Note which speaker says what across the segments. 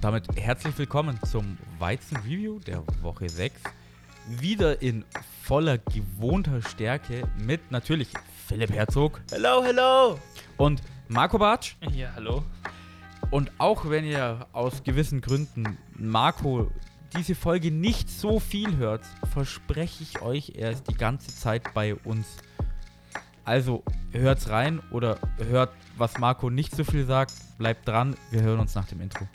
Speaker 1: Und damit herzlich willkommen zum Weizen Review der Woche 6. Wieder in voller gewohnter Stärke mit natürlich Philipp Herzog.
Speaker 2: Hello, hello!
Speaker 1: Und Marco Bartsch.
Speaker 3: Ja, hallo.
Speaker 1: Und auch wenn ihr aus gewissen Gründen Marco diese Folge nicht so viel hört, verspreche ich euch, er ist die ganze Zeit bei uns. Also hört's rein oder hört, was Marco nicht so viel sagt. Bleibt dran, wir hören uns nach dem Intro.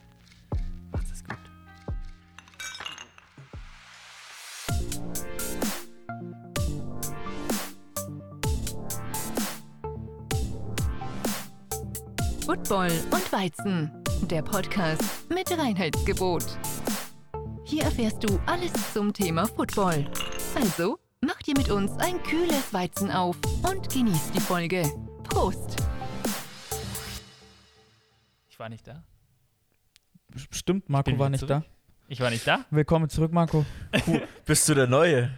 Speaker 4: Football und Weizen, der Podcast mit Reinheitsgebot. Hier erfährst du alles zum Thema Football. Also, mach dir mit uns ein kühles Weizen auf und genieß die Folge. Prost!
Speaker 3: Ich war nicht da.
Speaker 1: Stimmt, Marco
Speaker 3: Bin
Speaker 1: war nicht
Speaker 3: zurück. Ich war nicht da.
Speaker 1: da. Willkommen zurück, Marco.
Speaker 2: Bist du der Neue?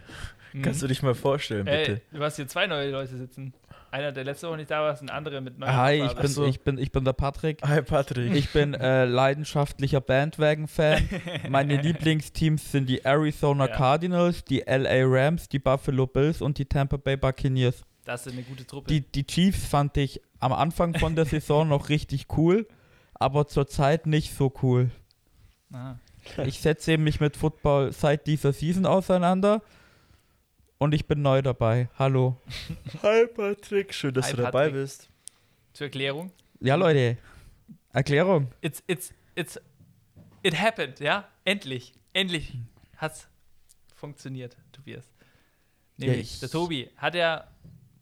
Speaker 3: Mhm.
Speaker 2: Kannst du dich mal vorstellen, bitte?
Speaker 3: Ey, du hast hier zwei neue Leute sitzen. Einer, der letzte Woche nicht da war, ist ein anderer mit neuer
Speaker 1: Hi, ich bin,
Speaker 2: so.
Speaker 1: ich, bin, ich bin der Patrick.
Speaker 2: Hi, Patrick.
Speaker 1: Ich bin äh, leidenschaftlicher Bandwagon-Fan. Meine Lieblingsteams sind die Arizona
Speaker 3: Ja.
Speaker 1: Cardinals, die LA Rams, die Buffalo Bills und die Tampa Bay Buccaneers.
Speaker 3: Das ist eine gute Truppe.
Speaker 1: Die, die Chiefs fand ich am Anfang von der Saison noch richtig cool, aber zurzeit nicht so cool.
Speaker 3: Aha.
Speaker 1: Ich setze mich mit Football seit dieser Season auseinander und ich bin neu dabei. Hallo.
Speaker 2: Hi, Patrick. Schön, dass
Speaker 3: Hi,
Speaker 2: du dabei
Speaker 3: Patrick.
Speaker 2: bist.
Speaker 3: Zur Erklärung.
Speaker 1: Ja, Leute. Erklärung.
Speaker 3: It's, it's, it's, it happened, ja? Endlich. Endlich hat's funktioniert, Tobias. Nämlich,
Speaker 1: ich-
Speaker 3: der Tobi hat ja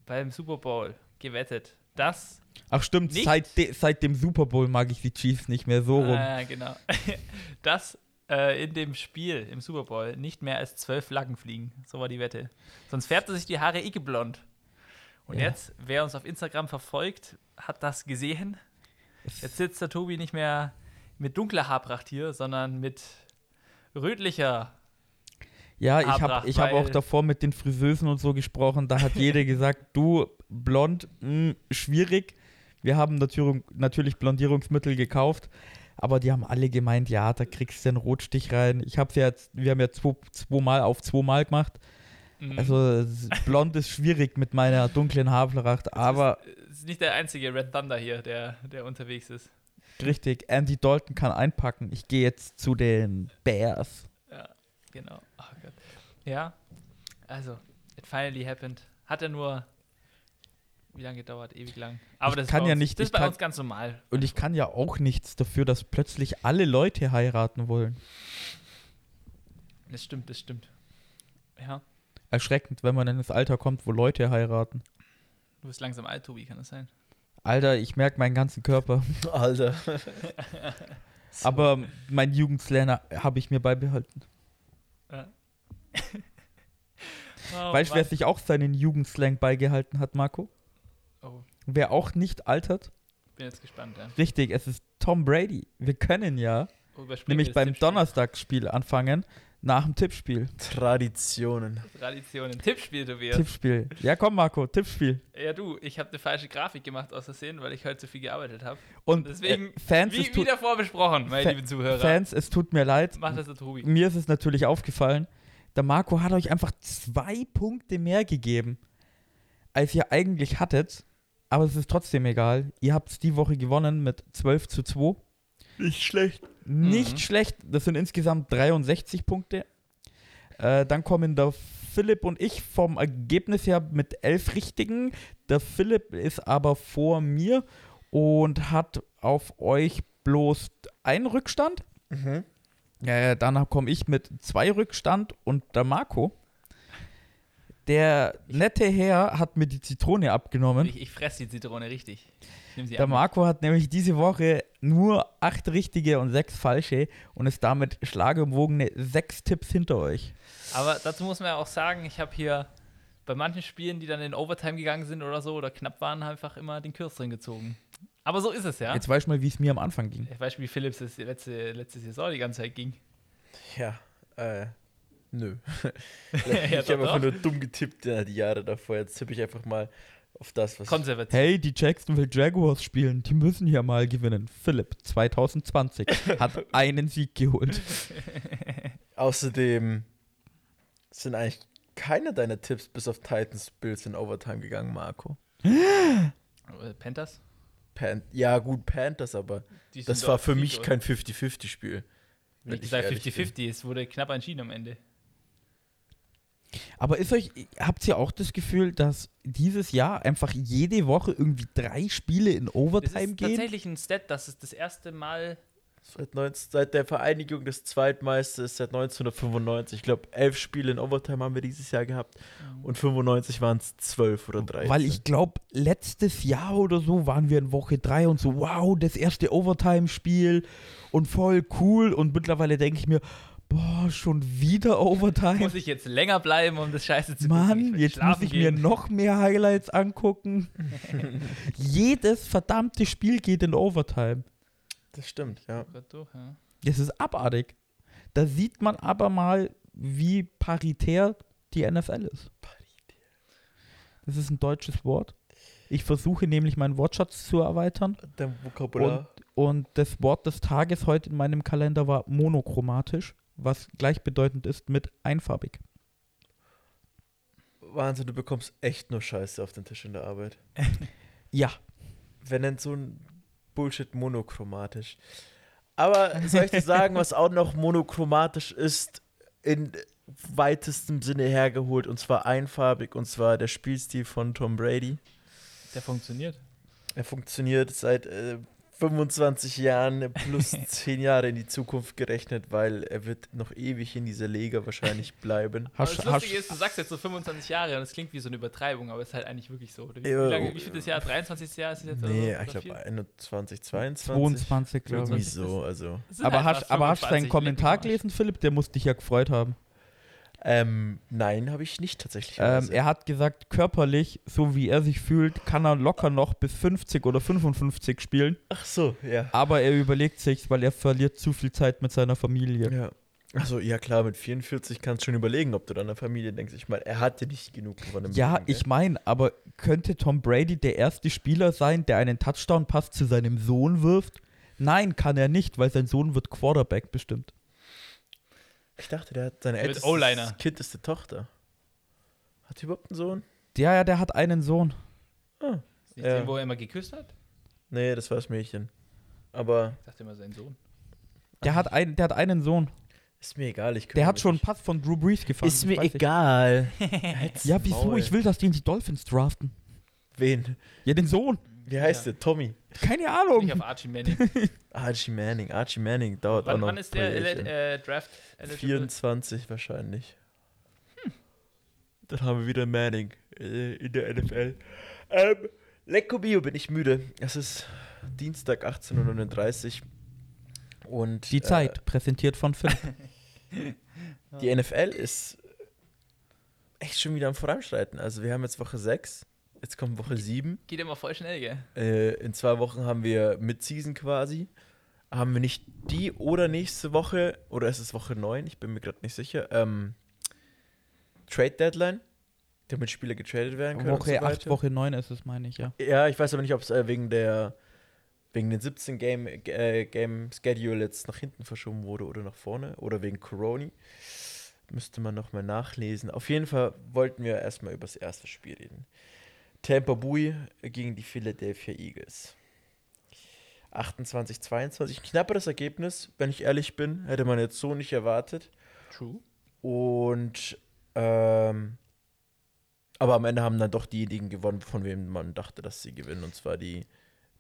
Speaker 3: beim Super Bowl gewettet, dass
Speaker 1: Ach stimmt, seit, de, seit dem Super Bowl mag ich die Chiefs nicht mehr so rum.
Speaker 3: Ah, genau. Dass äh, in dem Spiel im Super Bowl nicht mehr als zwölf Flaggen fliegen. So war die Wette. Sonst färbt er sich die Haare icke blond. Und
Speaker 1: Ja.
Speaker 3: jetzt, wer uns auf Instagram verfolgt, hat das gesehen. Jetzt sitzt der Tobi nicht mehr mit dunkler Haarpracht hier, sondern mit rötlicher.
Speaker 1: Ja, ich habe ich hab auch davor mit den Friseusen und so gesprochen. Da hat jeder gesagt, du, blond, mh, schwierig. Wir haben natürlich, natürlich Blondierungsmittel gekauft, aber die haben alle gemeint, ja, da kriegst du einen Rotstich rein. Ich habe ja jetzt, wir haben ja zwei, zweimal auf zweimal gemacht.
Speaker 3: Mhm.
Speaker 1: Also blond ist schwierig mit meiner dunklen Haarpracht, aber
Speaker 3: Es ist nicht der einzige Red Thunder hier, der, der unterwegs ist.
Speaker 1: richtig, Andy Dalton kann einpacken. Ich gehe jetzt zu den Bears.
Speaker 3: Ja, genau. Oh. Ja, also, it finally happened. Hat er nur, wie lange gedauert? Ewig lang. Aber
Speaker 1: Ich
Speaker 3: das ist
Speaker 1: kann
Speaker 3: bei
Speaker 1: ja
Speaker 3: uns,
Speaker 1: nicht-
Speaker 3: das ist bei
Speaker 1: kann-
Speaker 3: uns ganz normal.
Speaker 1: Und ich kann ja auch nichts dafür, dass plötzlich alle Leute heiraten wollen.
Speaker 3: Das stimmt, das stimmt. Ja,
Speaker 1: Erschreckend, wenn man in das Alter kommt, wo Leute heiraten.
Speaker 3: du bist langsam alt, Tobi, kann das sein?
Speaker 1: Alter, ich merke meinen ganzen Körper.
Speaker 2: Alter.
Speaker 1: Aber mein Jugendslang habe ich mir beibehalten.
Speaker 3: Ja. oh,
Speaker 1: weißt du, wer
Speaker 3: Mann.
Speaker 1: sich auch seinen Jugendslang beigehalten hat, Marco?
Speaker 3: Oh,
Speaker 1: Wer auch nicht altert?
Speaker 3: bin jetzt gespannt, ja.
Speaker 1: Richtig, es ist Tom Brady. Wir können ja
Speaker 3: Oh,
Speaker 1: nämlich beim
Speaker 3: Tippspiel.
Speaker 1: Donnerstagsspiel anfangen, nach dem Tippspiel.
Speaker 2: Traditionen.
Speaker 3: Traditionen. Tippspiel, Tobias.
Speaker 1: Tippspiel. Ja, komm, Marco, Tippspiel.
Speaker 3: Ja, du, ich habe eine falsche Grafik gemacht aus Versehen, weil ich heute zu viel gearbeitet habe.
Speaker 1: Und
Speaker 3: Deswegen,
Speaker 1: äh, Fans, es
Speaker 3: Wie, wie
Speaker 1: tut,
Speaker 3: davor besprochen, meine
Speaker 1: Fa-
Speaker 3: lieben Zuhörer.
Speaker 1: Fans, es tut mir leid.
Speaker 3: Macht das der Tobi.
Speaker 1: Mir ist es natürlich aufgefallen, der Marco hat euch einfach zwei Punkte mehr gegeben, als ihr eigentlich hattet. Aber es ist trotzdem egal. Ihr habt es die Woche gewonnen mit 12 zu 2.
Speaker 2: Nicht schlecht.
Speaker 1: Nicht
Speaker 3: Mhm.
Speaker 1: schlecht. Das sind insgesamt 63 Punkte. Äh, dann kommen der Philipp und ich vom Ergebnis her mit 11 Richtigen. Der Philipp ist aber vor mir und hat auf euch bloß einen Rückstand.
Speaker 2: Mhm.
Speaker 1: Äh, dann komme ich mit zwei Rückstand und der Marco, der nette Herr, hat mir die Zitrone abgenommen.
Speaker 3: Ich, ich fresse die Zitrone richtig.
Speaker 1: Der
Speaker 3: ab.
Speaker 1: Marco hat nämlich diese Woche nur acht richtige und sechs falsche und ist damit schlageumwogene sechs Tipps hinter euch.
Speaker 3: Aber dazu muss man ja auch sagen, ich habe hier bei manchen Spielen, die dann in Overtime gegangen sind oder so oder knapp waren, einfach immer den Kürzeren gezogen. Aber so ist es ja.
Speaker 1: Jetzt weißt du mal, wie es mir am Anfang ging.
Speaker 3: Ich weiß, wie Philips es letzte, letzte Saison die ganze Zeit ging.
Speaker 2: Ja, äh, nö.
Speaker 3: Ja,
Speaker 2: ich habe einfach nur dumm getippt ja, die Jahre davor. Jetzt tippe ich einfach mal auf das, was
Speaker 3: Konservativ.
Speaker 1: Hey, die Jacksonville Jaguars spielen, die müssen hier mal gewinnen. Philipp, 2020, hat einen Sieg geholt.
Speaker 2: Außerdem sind eigentlich keine deiner Tipps bis auf Titans Bills in Overtime gegangen, Marco.
Speaker 3: Äh, Panthers?
Speaker 2: Pan ja, gut, Panthers, aber das war für mich kein 50-50-Spiel.
Speaker 3: Wie
Speaker 2: ich
Speaker 3: gesagt,
Speaker 2: ehrlich bin.
Speaker 3: 50-50. Es wurde knapp entschieden am Ende.
Speaker 1: Aber ist euch, habt ihr auch das Gefühl, dass dieses Jahr einfach jede Woche irgendwie drei Spiele in
Speaker 3: Das
Speaker 1: Overtime
Speaker 3: ist
Speaker 1: gehen?
Speaker 3: tatsächlich ein Stat, dass es das erste Mal.
Speaker 2: Seit, 19, seit der Vereinigung des Zweitmeisters seit 1995. Ich glaube, elf Spiele in Overtime haben wir dieses Jahr gehabt. Und 95 waren es zwölf oder 13.
Speaker 1: Weil ich glaube, letztes Jahr oder so waren wir in Woche drei und so, wow, das erste Overtime-Spiel und voll cool. Und mittlerweile denke ich mir, boah, schon wieder Overtime.
Speaker 3: Muss ich jetzt länger bleiben, um das Scheiße zu gucken? Ich
Speaker 1: Mann, jetzt muss ich mir
Speaker 3: gehen.
Speaker 1: noch mehr Highlights angucken. Jedes verdammte Spiel geht in Overtime.
Speaker 2: Das stimmt, ja.
Speaker 1: Das ist abartig. Da sieht man aber mal, wie paritär die NFL ist. Das ist ein deutsches Wort. Ich versuche nämlich meinen Wortschatz zu erweitern.
Speaker 2: Der Vokabular.
Speaker 1: Und das Wort des Tages heute in meinem Kalender war monochromatisch, was gleichbedeutend ist mit einfarbig.
Speaker 2: Wahnsinn, du bekommst echt nur Scheiße auf den Tisch in der Arbeit.
Speaker 1: Ja,
Speaker 2: Wer nennt so ein Bullshit monochromatisch? Aber soll ich dir sagen, was auch noch monochromatisch ist, in weitestem Sinne hergeholt, und zwar einfarbig, und zwar der Spielstil von Tom Brady.
Speaker 3: Der funktioniert.
Speaker 2: Er funktioniert seit äh, 25 Jahren plus 10 Jahre in die Zukunft gerechnet, weil er wird noch ewig in dieser Liga wahrscheinlich bleiben.
Speaker 3: Aber
Speaker 1: hast,
Speaker 3: das Lustige ist, du sagst jetzt so 25 Jahre und das klingt wie so eine Übertreibung, aber es ist halt eigentlich wirklich so. Wie, wie,
Speaker 2: Ja,
Speaker 3: lange,
Speaker 2: oh,
Speaker 3: wie viel das Jahr? 23. Jahr ist es jetzt?
Speaker 2: Nee,
Speaker 3: so?
Speaker 2: ich glaube
Speaker 3: vier?
Speaker 2: 21, 22.
Speaker 1: 22, glaube ich.
Speaker 3: 22.
Speaker 2: so, also.
Speaker 3: Es
Speaker 1: Aber
Speaker 3: halt
Speaker 1: hast, aber hast du seinen
Speaker 3: 25,
Speaker 1: Kommentar gelesen, Philipp? Der muss dich ja gefreut haben.
Speaker 2: Ähm, nein, habe ich nicht tatsächlich.
Speaker 1: Ähm, er hat gesagt, körperlich, so wie er sich fühlt, kann er locker noch bis 50 oder 55 spielen.
Speaker 2: Ach so, ja.
Speaker 1: Aber er überlegt sich, weil er verliert zu viel Zeit mit seiner Familie.
Speaker 2: Ja. Also ja klar, mit 44 kannst du schon überlegen, ob du deiner Familie denkst. Ich meine, er hatte nicht genug von dem
Speaker 1: Ja,
Speaker 2: Leben,
Speaker 1: ich meine, aber könnte Tom Brady der erste Spieler sein, der einen Touchdown-Pass zu seinem Sohn wirft? Nein, kann er nicht, weil sein Sohn wird Quarterback bestimmt.
Speaker 2: Ich dachte, der hat seine älteste
Speaker 3: O-Liner.
Speaker 2: Kind ist die Tochter. Hat die überhaupt einen Sohn?
Speaker 1: Ja, ja, der hat einen Sohn.
Speaker 2: Ah.
Speaker 3: Nicht
Speaker 2: Ja.
Speaker 3: den, wo er immer geküsst hat?
Speaker 2: Nee, das war das Mädchen. Aber
Speaker 3: Ich dachte immer, sein Sohn.
Speaker 1: Der hat, ein, der hat einen Sohn.
Speaker 2: ist mir egal. Ich
Speaker 1: Der
Speaker 2: kümmere
Speaker 1: hat schon einen
Speaker 2: nicht.
Speaker 1: Pass von Drew Brees gefangen.
Speaker 2: Ist mir
Speaker 1: weiß ich.
Speaker 2: egal.
Speaker 1: Ja, wieso?
Speaker 2: Maul.
Speaker 1: Ich will, dass die in die Dolphins draften.
Speaker 2: Wen?
Speaker 1: Ja, den Sohn.
Speaker 2: Wie heißt
Speaker 3: Ja.
Speaker 2: der? Tommy.
Speaker 1: Keine
Speaker 3: Nicht
Speaker 1: Ahnung.
Speaker 3: auf Archie Manning.
Speaker 2: Archie Manning. Archie Manning dauert auch
Speaker 3: wann,
Speaker 2: noch
Speaker 3: wann ist der ele- äh, Draft eligible?
Speaker 2: 24 wahrscheinlich. Dann haben wir wieder Manning äh, in der NFL. Ähm, Lecco Bio bin ich müde. Es ist Dienstag 18.39 Uhr. Und
Speaker 1: Die Zeit, präsentiert von Philipp.
Speaker 2: Äh, die NFL ist echt schon wieder am Voranschreiten. Also wir haben jetzt Woche 6. Jetzt kommt Woche 7.
Speaker 3: Geht immer voll schnell, gell?
Speaker 2: Äh, in zwei Wochen haben wir Mid-Season quasi. Haben wir nicht die oder nächste Woche, oder ist es Woche 9? Ich bin mir gerade nicht sicher. Ähm, Trade Deadline, damit Spieler getradet werden können.
Speaker 1: Woche
Speaker 2: so
Speaker 1: 8,
Speaker 2: weiter.
Speaker 1: Woche 9 ist es, meine ich, ja.
Speaker 2: Ja, ich weiß aber nicht, ob es äh, wegen der wegen den 17 Game, äh, Game Schedule jetzt nach hinten verschoben wurde oder nach vorne oder wegen Corona. Müsste man nochmal nachlesen. Auf jeden Fall wollten wir erstmal über das erste Spiel reden. Tampa Bay gegen die Philadelphia Eagles. 28-22. Ein knapperes Ergebnis, wenn ich ehrlich bin. Hätte man jetzt so nicht erwartet.
Speaker 3: True.
Speaker 2: Und ähm, aber am Ende haben dann doch diejenigen gewonnen, von wem man dachte, dass sie gewinnen, und zwar die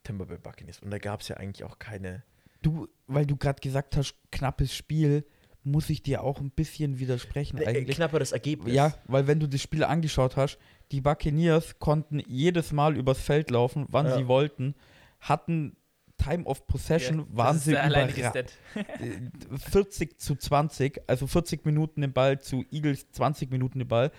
Speaker 2: Tampa Bay Buccaneers. Und da gab es ja eigentlich auch keine.
Speaker 1: Du, weil du gerade gesagt hast, knappes Spiel, muss ich dir auch ein bisschen widersprechen
Speaker 2: Äh,
Speaker 1: eigentlich.
Speaker 2: knapperes Ergebnis.
Speaker 1: Ja, weil wenn du das Spiel angeschaut hast, die Buccaneers konnten jedes Mal übers Feld laufen, wann
Speaker 2: Ja.
Speaker 1: sie wollten, hatten Time of Possession,
Speaker 3: Ja,
Speaker 1: waren sie überra-
Speaker 3: Stat.
Speaker 1: äh, 40 zu 20, also 40 Minuten den Ball zu Eagles 20 Minuten den Ball.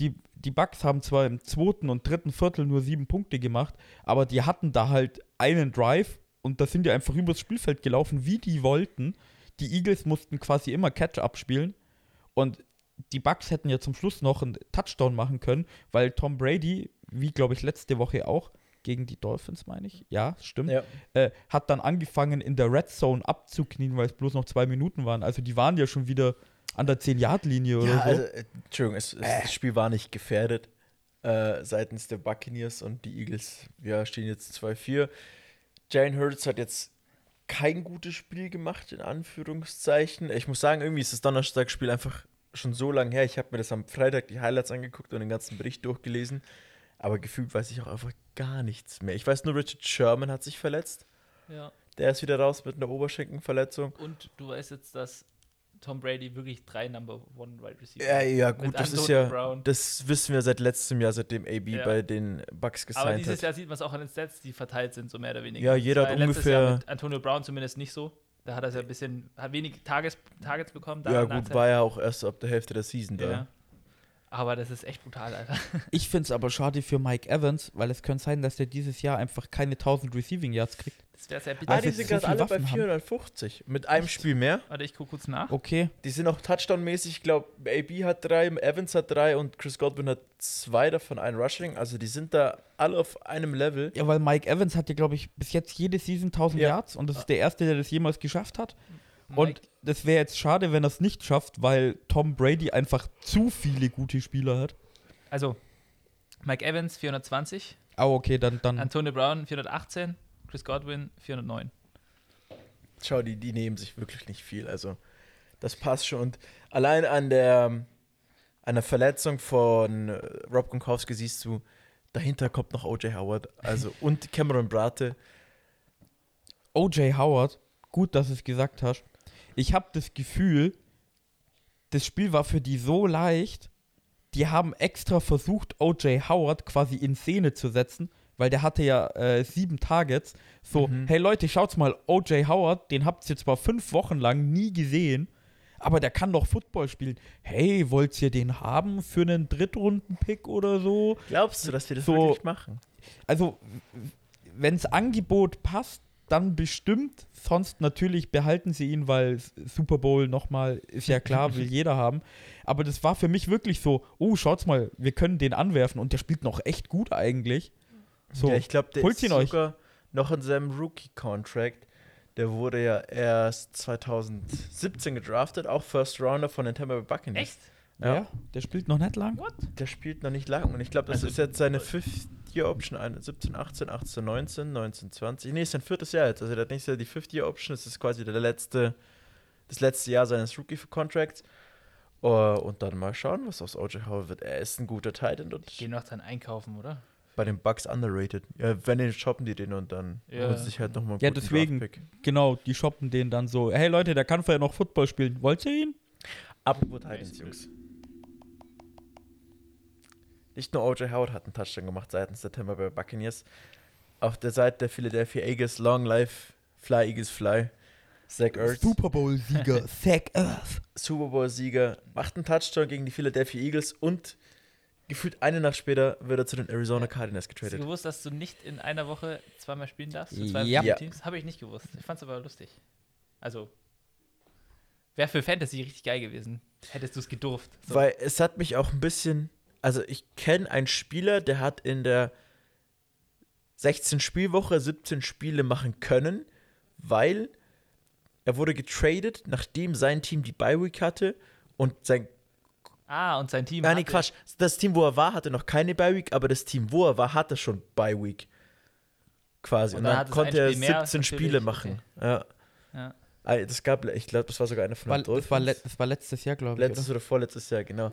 Speaker 1: Die, die Bucks haben zwar im zweiten und dritten Viertel nur sieben Punkte gemacht, aber die hatten da halt einen Drive und da sind die einfach übers Spielfeld gelaufen, wie die wollten. Die Eagles mussten quasi immer Catch-up spielen und die Bucks hätten ja zum Schluss noch einen Touchdown machen können, weil Tom Brady wie glaube ich letzte Woche auch, gegen die Dolphins, meine ich. Ja, stimmt.
Speaker 2: Ja.
Speaker 1: Äh, hat dann angefangen, in der Red Zone abzuknien, weil es bloß noch zwei Minuten waren. Also die waren ja schon wieder an der 10-Yard-Linie oder
Speaker 2: Ja,
Speaker 1: so.
Speaker 2: also, äh, Entschuldigung, es, es, das Spiel war nicht gefährdet äh, seitens der Buccaneers und die Eagles ja, stehen jetzt 2-4. Jane Hurts hat jetzt kein gutes Spiel gemacht, in Anführungszeichen. Ich muss sagen, irgendwie ist das Donnerstagsspiel einfach schon so lange her. Ich habe mir das am Freitag die Highlights angeguckt und den ganzen Bericht durchgelesen. Aber gefühlt weiß ich auch einfach gar nichts mehr. Ich weiß nur, Richard Sherman hat sich verletzt.
Speaker 3: Ja.
Speaker 2: Der ist wieder raus mit einer Oberschenkelverletzung.
Speaker 3: Und du weißt jetzt, dass Tom Brady wirklich drei Number One Wide Receiver
Speaker 2: Ja, ja, gut, das ist
Speaker 3: Antonio
Speaker 2: ja,
Speaker 3: Brown.
Speaker 2: das wissen wir seit letztem Jahr, seitdem AB
Speaker 3: Ja.
Speaker 2: bei den Bucks
Speaker 3: Aber
Speaker 2: gesigned
Speaker 3: dieses
Speaker 2: hat.
Speaker 3: Jahr sieht man es auch an den Stats, die verteilt sind, so mehr oder weniger.
Speaker 2: Ja, jeder hat ungefähr-
Speaker 3: Antonio Brown zumindest nicht so. Da hat er ja ein bisschen, hat wenig Tages, Targets bekommen.
Speaker 2: Ja, gut, war ja auch erst ab der Hälfte der Season da.
Speaker 3: ja. Aber das ist echt brutal, Alter.
Speaker 1: Ich finde es aber schade für Mike Evans, weil es könnte sein, dass der dieses Jahr einfach keine 1000 Receiving Yards kriegt.
Speaker 3: Das wäre sehr
Speaker 2: Ah,
Speaker 3: bitter.
Speaker 1: Also
Speaker 2: die sind
Speaker 1: so
Speaker 2: gerade
Speaker 1: viel
Speaker 2: alle bei
Speaker 1: Waffen haben.
Speaker 2: 450. Mit einem Spiel mehr.
Speaker 3: Warte, ich gucke kurz nach.
Speaker 1: Okay.
Speaker 2: Die sind auch Touchdown-mäßig. Ich glaube, AB hat drei, Evans hat drei und Chris Godwin hat zwei davon, ein Rushing. Also die sind da alle auf einem Level.
Speaker 1: Ja, weil Mike Evans hat ja, glaube ich, bis jetzt jede Season 1000
Speaker 2: Ja.
Speaker 1: Yards und das ist der Erste, der das jemals geschafft hat. Und das wäre jetzt schade, wenn er es nicht schafft, weil Tom Brady einfach zu viele gute Spieler hat.
Speaker 3: also, Mike Evans 420,
Speaker 1: Ah, okay, dann, dann
Speaker 3: Antonio Brown 418, Chris Godwin 409.
Speaker 2: Schau, die, die nehmen sich wirklich nicht viel. Also, das passt schon. Und allein an der, an der Verletzung von äh, Rob Gronkowski siehst du, dahinter kommt noch O.J. Howard. Also, und Cameron Brate.
Speaker 1: O.J. Howard, gut, dass du es gesagt hast. Ich habe das Gefühl, das Spiel war für die so leicht, die haben extra versucht, O.J. Howard quasi in Szene zu setzen, weil der hatte ja äh, sieben Targets. So,
Speaker 2: Mhm.
Speaker 1: hey Leute, schaut's mal, O.J. Howard, den habt ihr zwar fünf Wochen lang nie gesehen, aber der kann doch Football spielen. Hey, wollt ihr den haben für einen Drittrunden-Pick oder so?
Speaker 2: Glaubst du, dass wir das
Speaker 1: So-
Speaker 2: wirklich machen?
Speaker 1: also, wenns Angebot passt, dann bestimmt. Sonst natürlich behalten sie ihn, weil Super Bowl nochmal, ist ja klar, will jeder haben. Aber das war für mich wirklich so, oh, schaut's mal, wir können den anwerfen und der spielt noch echt gut eigentlich. So,
Speaker 2: ja, ich glaube, der
Speaker 1: holt
Speaker 2: ist
Speaker 1: ihn euch.
Speaker 2: sogar noch in seinem Rookie-Contract. Der wurde ja erst 2017 gedraftet, auch First Rounder von den Tampa Bay Buccaneers.
Speaker 3: Echt?
Speaker 1: Ja. der spielt noch nicht lang.
Speaker 3: What?
Speaker 2: Der spielt noch nicht lang und ich glaube, das
Speaker 3: Also-
Speaker 2: ist jetzt seine Fifth-Year-Option, eine- 17, 18, 18, 19, 19, 20. Nee, ist sein viertes Jahr jetzt. Also der hat nächstes Jahr die Fifth-Year-Option, das ist quasi der letzte, das letzte Jahr seines Rookie-Contracts. Uh, und dann mal schauen, was aus O.J. Howard wird. Er ist ein guter Titan und
Speaker 3: Gehen noch dann einkaufen, oder?
Speaker 2: bei den Bucks underrated. Ja, wenn den shoppen die den und dann
Speaker 3: Ja.
Speaker 2: holt sich halt nochmal einen
Speaker 1: Ja,
Speaker 2: guten
Speaker 1: deswegen.
Speaker 2: Draftpick.
Speaker 1: Genau, die shoppen den dann so, hey Leute, der kann vorher noch Football spielen. Wollt ihr ihn?
Speaker 2: Apropos Titans, Jungs. Nicht nur O.J. Howard hat einen Touchdown gemacht seitens der Tampa Bay Buccaneers. Auf der Seite der Philadelphia Eagles, Long Life, Fly Eagles Fly. Zach Ertz,
Speaker 1: Super Bowl-Sieger, Zach Ertz.
Speaker 2: Super Bowl-Sieger, macht einen Touchdown gegen die Philadelphia Eagles und gefühlt eine Nacht später wird er zu den Arizona Cardinals
Speaker 3: Hast du
Speaker 2: getradet.
Speaker 3: gewusst, dass du nicht in einer Woche zweimal spielen darfst? Zwei
Speaker 1: Ja.
Speaker 3: Teams? Habe ich nicht gewusst. Ich fand es aber lustig. Also, wäre für Fantasy richtig geil gewesen. Hättest du es gedurft. So.
Speaker 2: Weil es hat mich auch ein bisschen. Also, ich kenne einen Spieler, der hat in der 16 Spielwoche 17 Spiele machen können, weil er wurde getradet, nachdem sein Team die Bye Week hatte und sein.
Speaker 3: ah, und sein Team.
Speaker 2: Nein, nee,
Speaker 3: hatte-
Speaker 2: Quatsch. Das Team, wo er war, hatte noch keine Bye Week, aber das Team, wo er war, hatte schon Bye Week. Quasi.
Speaker 3: Und
Speaker 2: Und,
Speaker 3: dann
Speaker 2: dann konnte er
Speaker 3: Spiel mehr,
Speaker 2: 17
Speaker 3: natürlich,
Speaker 2: Spiele machen. Ja.
Speaker 3: Ja.
Speaker 2: Ah, Das gab, ich glaube, das war sogar einer von
Speaker 1: War,
Speaker 2: den
Speaker 1: das, war das war letztes Jahr, glaube ich.
Speaker 2: Letztes oder vorletztes Jahr, genau.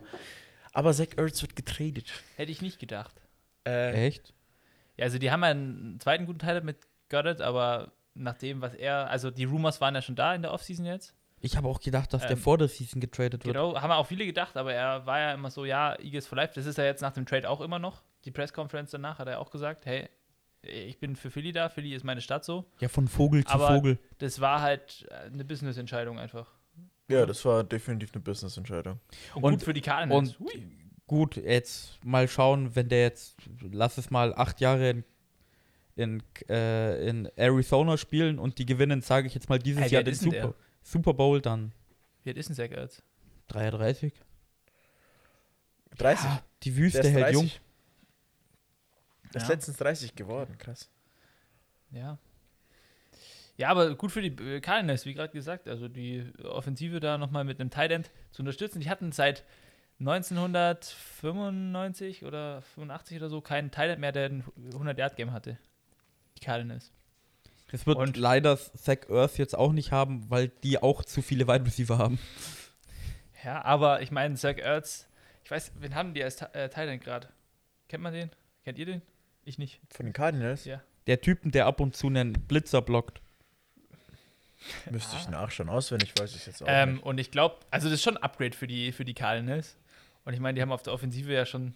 Speaker 2: Aber Zach Ertz wird getradet.
Speaker 3: Hätte ich nicht gedacht.
Speaker 2: Äh,
Speaker 1: Echt?
Speaker 3: Ja, also die haben ja einen zweiten guten Teil mit Goddard, aber nach dem, was er, also die Rumors waren ja schon da in der Offseason jetzt.
Speaker 1: Ich habe auch gedacht, dass der
Speaker 3: Ähm,
Speaker 1: vor der Season getradet wird.
Speaker 3: Genau, haben ja auch viele gedacht, aber er war ja immer so, ja, Eagles for Life, das ist er jetzt nach dem Trade auch immer noch. Die Pressconference danach hat er auch gesagt, hey, ich bin für Philly da, Philly ist meine Stadt so.
Speaker 1: Ja, von Vogel zu
Speaker 3: Aber-
Speaker 1: Vogel.
Speaker 3: Das war halt eine Business-Entscheidung einfach.
Speaker 2: Ja, das war definitiv eine Business-Entscheidung.
Speaker 3: Und,
Speaker 1: Und-
Speaker 3: gut für die Cardinals.
Speaker 1: Und
Speaker 3: Hui.
Speaker 1: gut, jetzt mal schauen, wenn der jetzt, lass es mal acht Jahre in, in, äh, in Arizona spielen und die gewinnen, sage ich jetzt mal, dieses
Speaker 3: Ey, wie
Speaker 1: Jahr den Super,
Speaker 3: der?
Speaker 1: Super Bowl, dann
Speaker 3: Wie alt ist denn Zach Ertz?
Speaker 1: 33.
Speaker 2: 30.
Speaker 1: Ja, die Wüste hält
Speaker 2: 30.
Speaker 1: jung.
Speaker 2: Das ist
Speaker 3: Ja.
Speaker 2: letztens 30 geworden, krass.
Speaker 3: Ja. Ja, aber gut für die äh, Cardinals, wie gerade gesagt. Also die Offensive da nochmal mit einem Tight End zu unterstützen. Die hatten seit 1995 oder 85 oder so keinen Tight End mehr, der ein 100-Yard-Game hatte. Die Cardinals.
Speaker 1: Das wird
Speaker 3: Und-
Speaker 1: leider Zach Earth jetzt auch nicht haben, weil die auch zu viele Wide Receiver haben.
Speaker 3: Ja, aber ich meine, Zach Ertz, ich weiß, wen haben die als äh, Tight End gerade? Kennt man den? Kennt ihr den? Ich nicht.
Speaker 2: Von den Cardinals
Speaker 3: Ja.
Speaker 1: Der Typen, der ab und zu einen Blitzer blockt.
Speaker 2: Müsste ich nachschauen. Auswendig weiß ich jetzt auch
Speaker 3: Ähm,
Speaker 2: nicht.
Speaker 3: und ich glaube, also das ist schon ein Upgrade für die, für die Cardinals. Und ich meine, die haben auf der Offensive ja schon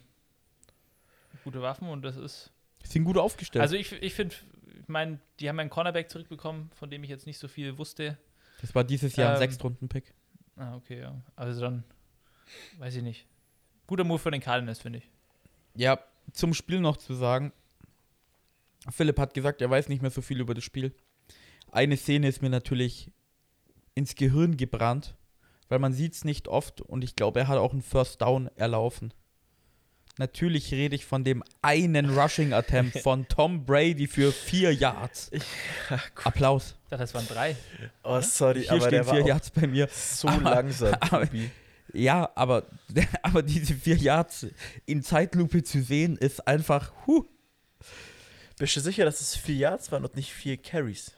Speaker 3: gute Waffen und das ist.
Speaker 1: Sind gut aufgestellt.
Speaker 3: Also ich, ich finde, ich meine, die haben einen Cornerback zurückbekommen, von dem ich jetzt nicht so viel wusste.
Speaker 1: das war dieses Jahr ein
Speaker 3: ähm,
Speaker 1: Sechstrunden-Pick.
Speaker 3: Ah, okay, ja. Also dann, weiß ich nicht. Guter Move für den Cardinals, finde ich.
Speaker 1: Ja, zum Spiel noch zu sagen. Philipp hat gesagt, er weiß nicht mehr so viel über das Spiel. Eine Szene ist mir natürlich ins Gehirn gebrannt, weil man sieht es nicht oft und ich glaube, er hat auch einen First Down erlaufen. Natürlich rede ich von dem einen Rushing Attempt von Tom Brady für vier Yards. Applaus.
Speaker 3: Ich dachte, das waren drei.
Speaker 2: Oh, sorry,
Speaker 1: Hier
Speaker 2: aber
Speaker 1: stehen
Speaker 2: der war
Speaker 1: vier
Speaker 2: auch
Speaker 1: Yards bei mir.
Speaker 2: so
Speaker 1: Aber-
Speaker 2: langsam,
Speaker 1: aber-. Ja, aber, aber diese vier Yards in Zeitlupe zu sehen, ist einfach, huh.
Speaker 2: Bist du sicher, dass es vier Yards waren und nicht vier Carries?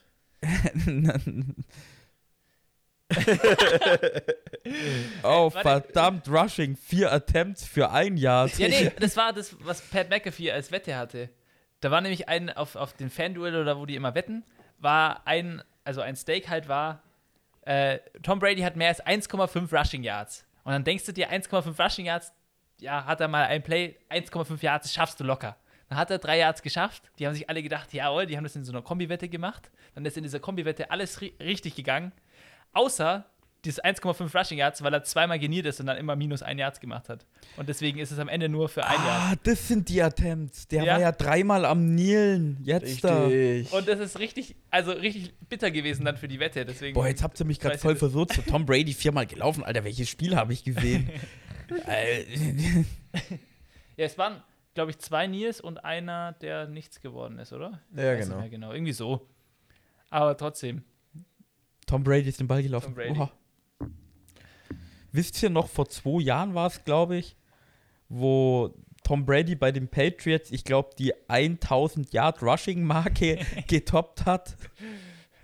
Speaker 1: oh, verdammt, Rushing. Vier Attempts für ein Yard.
Speaker 3: Ja, nee, das war das, was Pat McAfee als Wette hatte. Da war nämlich ein, auf, auf den Fanduel oder wo die immer wetten, war ein, also ein Stake halt war, äh, Tom Brady hat mehr als 1,5 Rushing Yards. Und dann denkst du dir, 1,5 Rushing Yards, ja, hat er mal ein Play, 1,5 Yards, das schaffst du locker. Dann hat er drei Yards geschafft. Die haben sich alle gedacht, jawohl, die haben das in so einer Kombi-Wette gemacht. Dann ist in dieser Kombi-Wette alles ri richtig gegangen. Außer dieses 1,5 Rushing Yards, weil er zweimal geniert ist und dann immer minus ein Yards gemacht hat. Und deswegen ist es am Ende nur für ein Yard.
Speaker 1: Ah, das sind die Attempts. Der
Speaker 3: Ja.
Speaker 1: war ja dreimal am Nielen. Jetzt da.
Speaker 2: Richtig.
Speaker 3: Und das ist richtig, also richtig bitter gewesen dann für die Wette. Deswegen,
Speaker 1: Boah, jetzt habt ihr mich gerade voll versucht. So Tom Brady viermal gelaufen. Alter, welches Spiel habe ich gesehen? Äh,
Speaker 3: ja, es waren, glaube ich, zwei Niers und einer, der nichts geworden ist, oder?
Speaker 2: Ja, genau.
Speaker 3: mehr genau. Irgendwie so. Aber trotzdem.
Speaker 1: Tom Brady ist den Ball gelaufen.
Speaker 3: Tom Brady.
Speaker 1: Oha. Wisst ihr noch, vor zwei Jahren war es, glaube ich, wo Tom Brady bei den Patriots, ich glaube, die 1000 Yard Rushing Marke getoppt hat,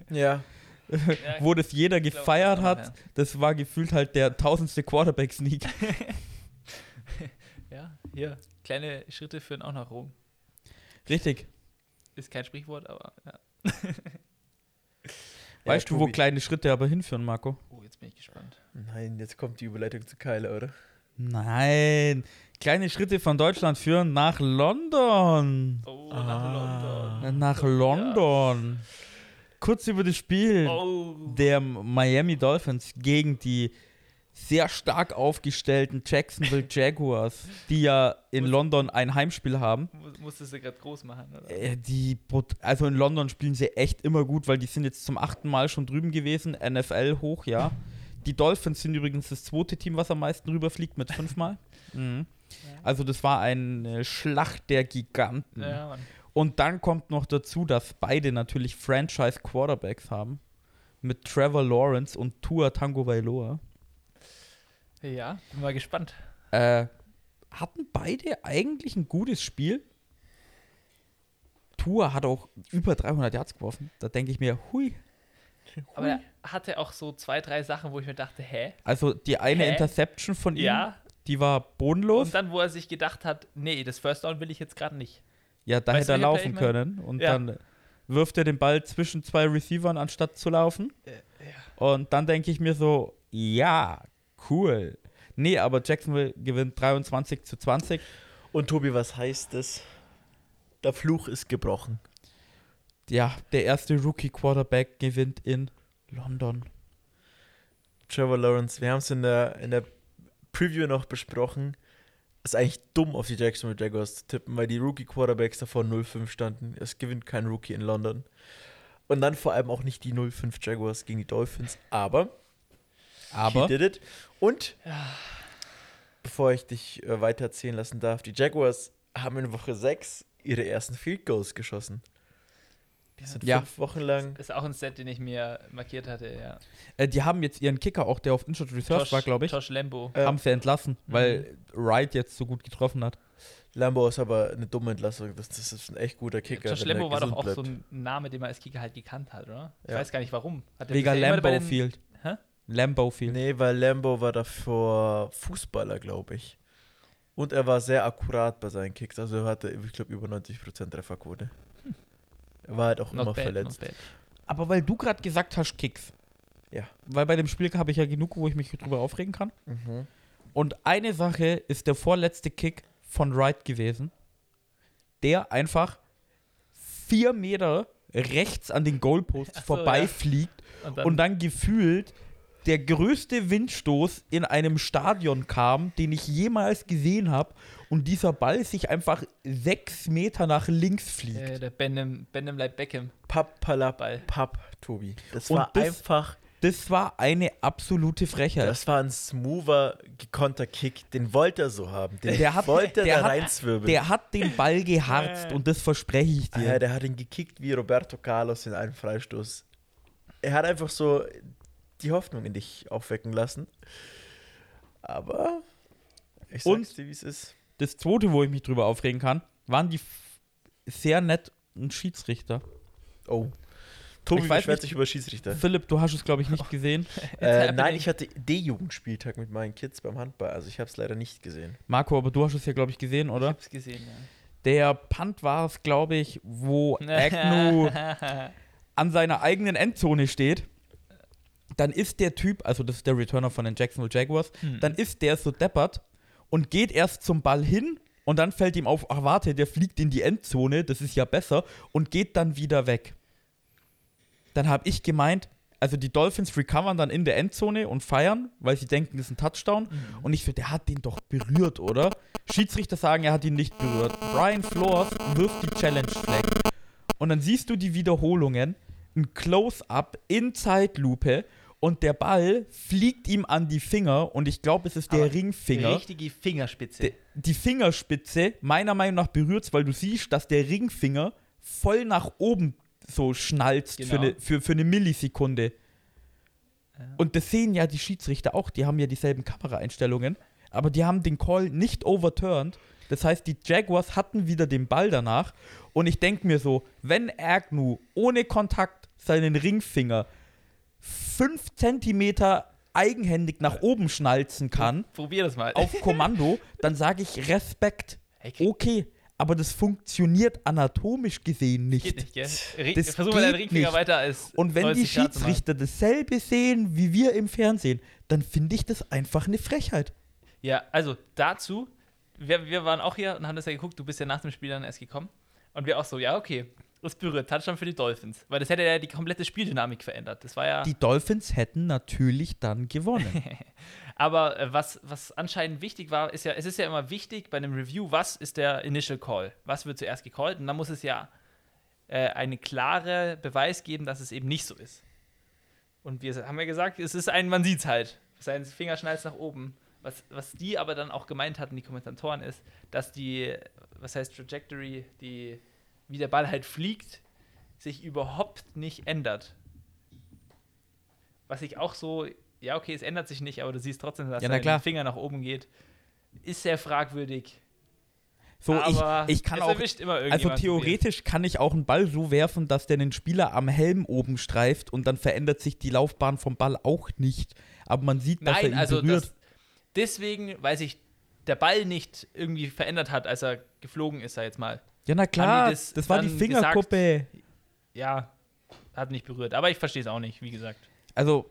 Speaker 2: Ja.
Speaker 3: Ja,
Speaker 1: wo das jeder
Speaker 3: glaub,
Speaker 1: gefeiert
Speaker 3: das noch,
Speaker 1: hat. Das war gefühlt halt der tausendste Quarterback Sneak.
Speaker 3: ja, hier. Kleine Schritte führen auch nach Rom.
Speaker 1: Richtig.
Speaker 3: Ist kein Sprichwort, aber ja.
Speaker 1: Weißt
Speaker 2: Ja,
Speaker 1: du, wo kleine Schritte aber hinführen, Marco?
Speaker 3: Oh, jetzt bin ich gespannt.
Speaker 2: Nein, jetzt kommt die Überleitung zu Kyler, oder?
Speaker 1: Nein. Kleine Schritte von Deutschland führen nach London.
Speaker 3: Oh,
Speaker 2: Ah.
Speaker 3: nach London.
Speaker 1: Nach London. Kurz über das Spiel
Speaker 3: Oh.
Speaker 1: der Miami Dolphins gegen die sehr stark aufgestellten Jacksonville Jaguars, die ja in
Speaker 3: Muss-
Speaker 1: London ein Heimspiel haben.
Speaker 3: Mu- Musstest du gerade groß machen, oder?
Speaker 1: Äh, Die, also in London spielen sie echt immer gut, weil die sind jetzt zum achten Mal schon drüben gewesen, NFL hoch, ja. Die Dolphins sind übrigens das zweite Team, was am meisten rüberfliegt mit fünfmal. Mhm. Also das war eine Schlacht der Giganten.
Speaker 3: Ja.
Speaker 1: Und dann kommt noch dazu, dass beide natürlich Franchise Quarterbacks haben. Mit Trevor Lawrence und Tua Tango Vailoa.
Speaker 3: Ja, bin mal gespannt.
Speaker 1: Äh, hatten beide eigentlich ein gutes Spiel. Tua hat auch über 300 Yards geworfen. Da denke ich mir, hui.
Speaker 3: Aber er hatte auch so zwei, drei Sachen, wo ich mir dachte, hä?
Speaker 1: Also die eine
Speaker 3: Hä?
Speaker 1: Interception von ihm,
Speaker 3: Ja.
Speaker 1: die war bodenlos.
Speaker 3: Und dann, wo er sich gedacht hat, nee, das First Down will ich jetzt gerade nicht.
Speaker 1: ja, da
Speaker 3: Weißt
Speaker 1: hätte er laufen können. Und
Speaker 3: Ja.
Speaker 1: dann wirft er den Ball zwischen zwei Receivern, anstatt zu laufen. Und dann denke ich mir so, ja, cool. Nee, aber Jacksonville gewinnt 23 zu 20.
Speaker 2: Und Tobi, was heißt das? Der Fluch ist gebrochen.
Speaker 1: Ja, der erste Rookie-Quarterback gewinnt in London.
Speaker 2: Trevor Lawrence, wir haben es in der, in der Preview noch besprochen. Ist eigentlich dumm, auf die Jacksonville Jaguars zu tippen, weil die Rookie-Quarterbacks davor 0-5 standen. Es gewinnt kein Rookie in London. Und dann vor allem auch nicht die 0-5 Jaguars gegen die Dolphins. Aber
Speaker 1: Aber
Speaker 2: He did it. Und bevor ich dich äh, weiter erzählen lassen darf, die Jaguars haben in Woche 6 ihre ersten Field Goals geschossen. Die sind
Speaker 1: Ja.
Speaker 2: fünf Wochen lang.
Speaker 3: Das ist auch ein Set, den ich mir markiert hatte, ja.
Speaker 1: Äh, die haben jetzt ihren Kicker, auch der auf Injured Reserve war, glaube ich,
Speaker 3: Josh Lambo.
Speaker 2: Äh,
Speaker 1: haben sie entlassen, weil Wright jetzt so gut getroffen hat.
Speaker 2: Lambo ist aber eine dumme Entlassung. Das, das ist ein echt guter Kicker.
Speaker 3: Josh Lambo war doch auch so
Speaker 2: bleibt.
Speaker 3: ein Name, den man als Kicker halt gekannt hat, oder? Ich
Speaker 2: Ja.
Speaker 3: weiß gar nicht warum. Hat
Speaker 1: Wegen Lambeau
Speaker 3: den-
Speaker 1: Field.
Speaker 3: Hä?
Speaker 1: Lambeau Field.
Speaker 2: Nee, weil Lambo war davor Fußballer, glaube ich. Und er war sehr akkurat bei seinen Kicks. Also er hatte, ich glaube, über 90% Trefferquote. Er war halt auch
Speaker 3: Not
Speaker 2: immer
Speaker 3: bad,
Speaker 2: verletzt.
Speaker 1: Aber weil du gerade gesagt hast, Kicks.
Speaker 2: Ja.
Speaker 1: Weil bei dem Spiel habe ich ja genug, wo ich mich drüber aufregen kann.
Speaker 2: Mhm.
Speaker 1: Und eine Sache ist der vorletzte Kick von Wright gewesen, der einfach vier Meter rechts an den Goalposts
Speaker 3: Ach so,
Speaker 1: vorbeifliegt
Speaker 3: Und dann,
Speaker 1: und dann gefühlt der größte Windstoß in einem Stadion kam, den ich jemals gesehen habe. Und dieser Ball sich einfach sechs Meter nach links fliegt.
Speaker 3: äh, der Benham, Benham Light Beckham.
Speaker 2: Pappalap,
Speaker 3: Ball.
Speaker 2: Papp, Tobi. Das
Speaker 1: Und
Speaker 2: war
Speaker 1: das-
Speaker 2: einfach,
Speaker 1: Das war eine absolute Frechheit.
Speaker 2: das war ein smoother, gekonter Kick. Den wollte er so haben. Den
Speaker 1: Der hat-
Speaker 2: wollte er
Speaker 1: der
Speaker 2: da
Speaker 1: hat-
Speaker 2: reinzwirbeln.
Speaker 1: Der hat den Ball geharzt und das verspreche ich
Speaker 2: Ah
Speaker 1: dir.
Speaker 2: ja, der hat ihn gekickt wie Roberto Carlos in einem Freistoß. Er hat einfach so die Hoffnung in dich aufwecken lassen. Aber ich sag's
Speaker 1: Und-
Speaker 2: dir, wie es ist.
Speaker 1: Das zweite, wo ich mich drüber aufregen kann, waren die sehr netten Schiedsrichter.
Speaker 2: Oh. Tobi
Speaker 1: Ich weiß
Speaker 2: beschwert
Speaker 1: nicht-
Speaker 2: sich über Schiedsrichter.
Speaker 1: Philipp, du hast es, glaube ich, nicht gesehen.
Speaker 2: Äh, nein, ich hatte D-Jugendspieltag mit meinen Kids beim Handball. Also ich habe es leider nicht gesehen.
Speaker 1: Marco, aber du hast es ja, glaube ich, gesehen,
Speaker 3: Ich
Speaker 1: oder?
Speaker 3: hab's gesehen, ja.
Speaker 1: Der Punt war es, glaube ich, wo Agnew an seiner eigenen Endzone steht. Dann ist der Typ, also das ist der Returner von den Jacksonville Jaguars,
Speaker 3: Hm.
Speaker 1: dann ist der so deppert und geht erst zum Ball hin und dann fällt ihm auf, ach warte, der fliegt in die Endzone, das ist ja besser und geht dann wieder weg. Dann habe ich gemeint, also die Dolphins recovern dann in der Endzone und feiern, weil sie denken, das ist ein Touchdown.
Speaker 3: Mhm.
Speaker 1: Und ich so, der hat den doch berührt, oder? Schiedsrichter sagen, er hat ihn nicht berührt. Brian Flores wirft die Challenge Flag. Und dann siehst du die Wiederholungen, ein Close-up in Zeitlupe und der Ball fliegt ihm an die Finger und ich glaube, es ist der
Speaker 3: Aber
Speaker 1: Ringfinger.
Speaker 3: Richtige Fingerspitze.
Speaker 1: Die Fingerspitze, meiner Meinung nach, berührt weil du siehst, dass der Ringfinger voll nach oben so schnalzt für,
Speaker 3: Genau.
Speaker 1: eine, für, für eine Millisekunde.
Speaker 3: Ja.
Speaker 1: Und das sehen ja die Schiedsrichter auch, die haben ja dieselben Kameraeinstellungen, aber die haben den Call nicht overturned. Das heißt, die Jaguars hatten wieder den Ball danach und ich denke mir so, wenn Agnew ohne Kontakt seinen Ringfinger 5 Zentimeter eigenhändig nach oben schnalzen kann,
Speaker 3: Probier das mal.
Speaker 1: auf Kommando, dann sage ich Respekt. Okay, aber das funktioniert anatomisch gesehen
Speaker 3: Geht
Speaker 1: nicht.
Speaker 3: nicht, gell?
Speaker 1: Das
Speaker 3: versuch mal deinen Ringfinger
Speaker 1: nicht.
Speaker 3: weiter als
Speaker 1: Und wenn die
Speaker 3: 90 Grad zu machen.
Speaker 1: Schiedsrichter dasselbe sehen wie wir im Fernsehen, dann finde ich das einfach eine Frechheit.
Speaker 3: Ja, also dazu, wir, wir waren auch hier und haben das ja geguckt, du bist ja nach dem Spiel dann erst gekommen. Und wir auch so, ja, okay, berührt, Touchdown für die Dolphins. Weil das hätte ja die komplette Spieldynamik verändert. Das war ja.
Speaker 1: Die Dolphins hätten natürlich dann gewonnen.
Speaker 3: Aber äh, was, was anscheinend wichtig war, ist ja, es ist ja immer wichtig bei einem Review, was ist der Initial Call? Was wird zuerst gecallt? Und dann muss es ja äh, einen klaren Beweis geben, dass es eben nicht so ist. Und wir haben ja gesagt, es ist ein, man sieht es halt. Sein Finger schnallt nach oben. Was, was die aber dann auch gemeint hatten, die Kommentatoren, ist, dass die, was heißt Trajectory, die, wie der Ball halt fliegt, sich überhaupt nicht ändert. Was ich auch so, ja, okay, es ändert sich nicht, aber du siehst trotzdem, dass
Speaker 1: Ja, klar.
Speaker 3: Finger nach oben geht. Ist sehr fragwürdig.
Speaker 1: So,
Speaker 3: aber
Speaker 1: ich, ich kann
Speaker 3: es
Speaker 1: auch. Also theoretisch kann ich auch einen Ball so werfen, dass der den Spieler am Helm oben streift und dann verändert sich die Laufbahn vom Ball auch nicht. Aber man sieht, dass er
Speaker 3: Nein,
Speaker 1: ihn
Speaker 3: also
Speaker 1: berührt.
Speaker 3: das, deswegen, weil sich der Ball nicht irgendwie verändert hat, als er geflogen ist, sag jetzt mal.
Speaker 1: Ja, na klar, das,
Speaker 3: das
Speaker 1: war die Fingerkuppe.
Speaker 3: Ja, hat nicht berührt. Aber ich verstehe es auch nicht, wie gesagt.
Speaker 1: Also,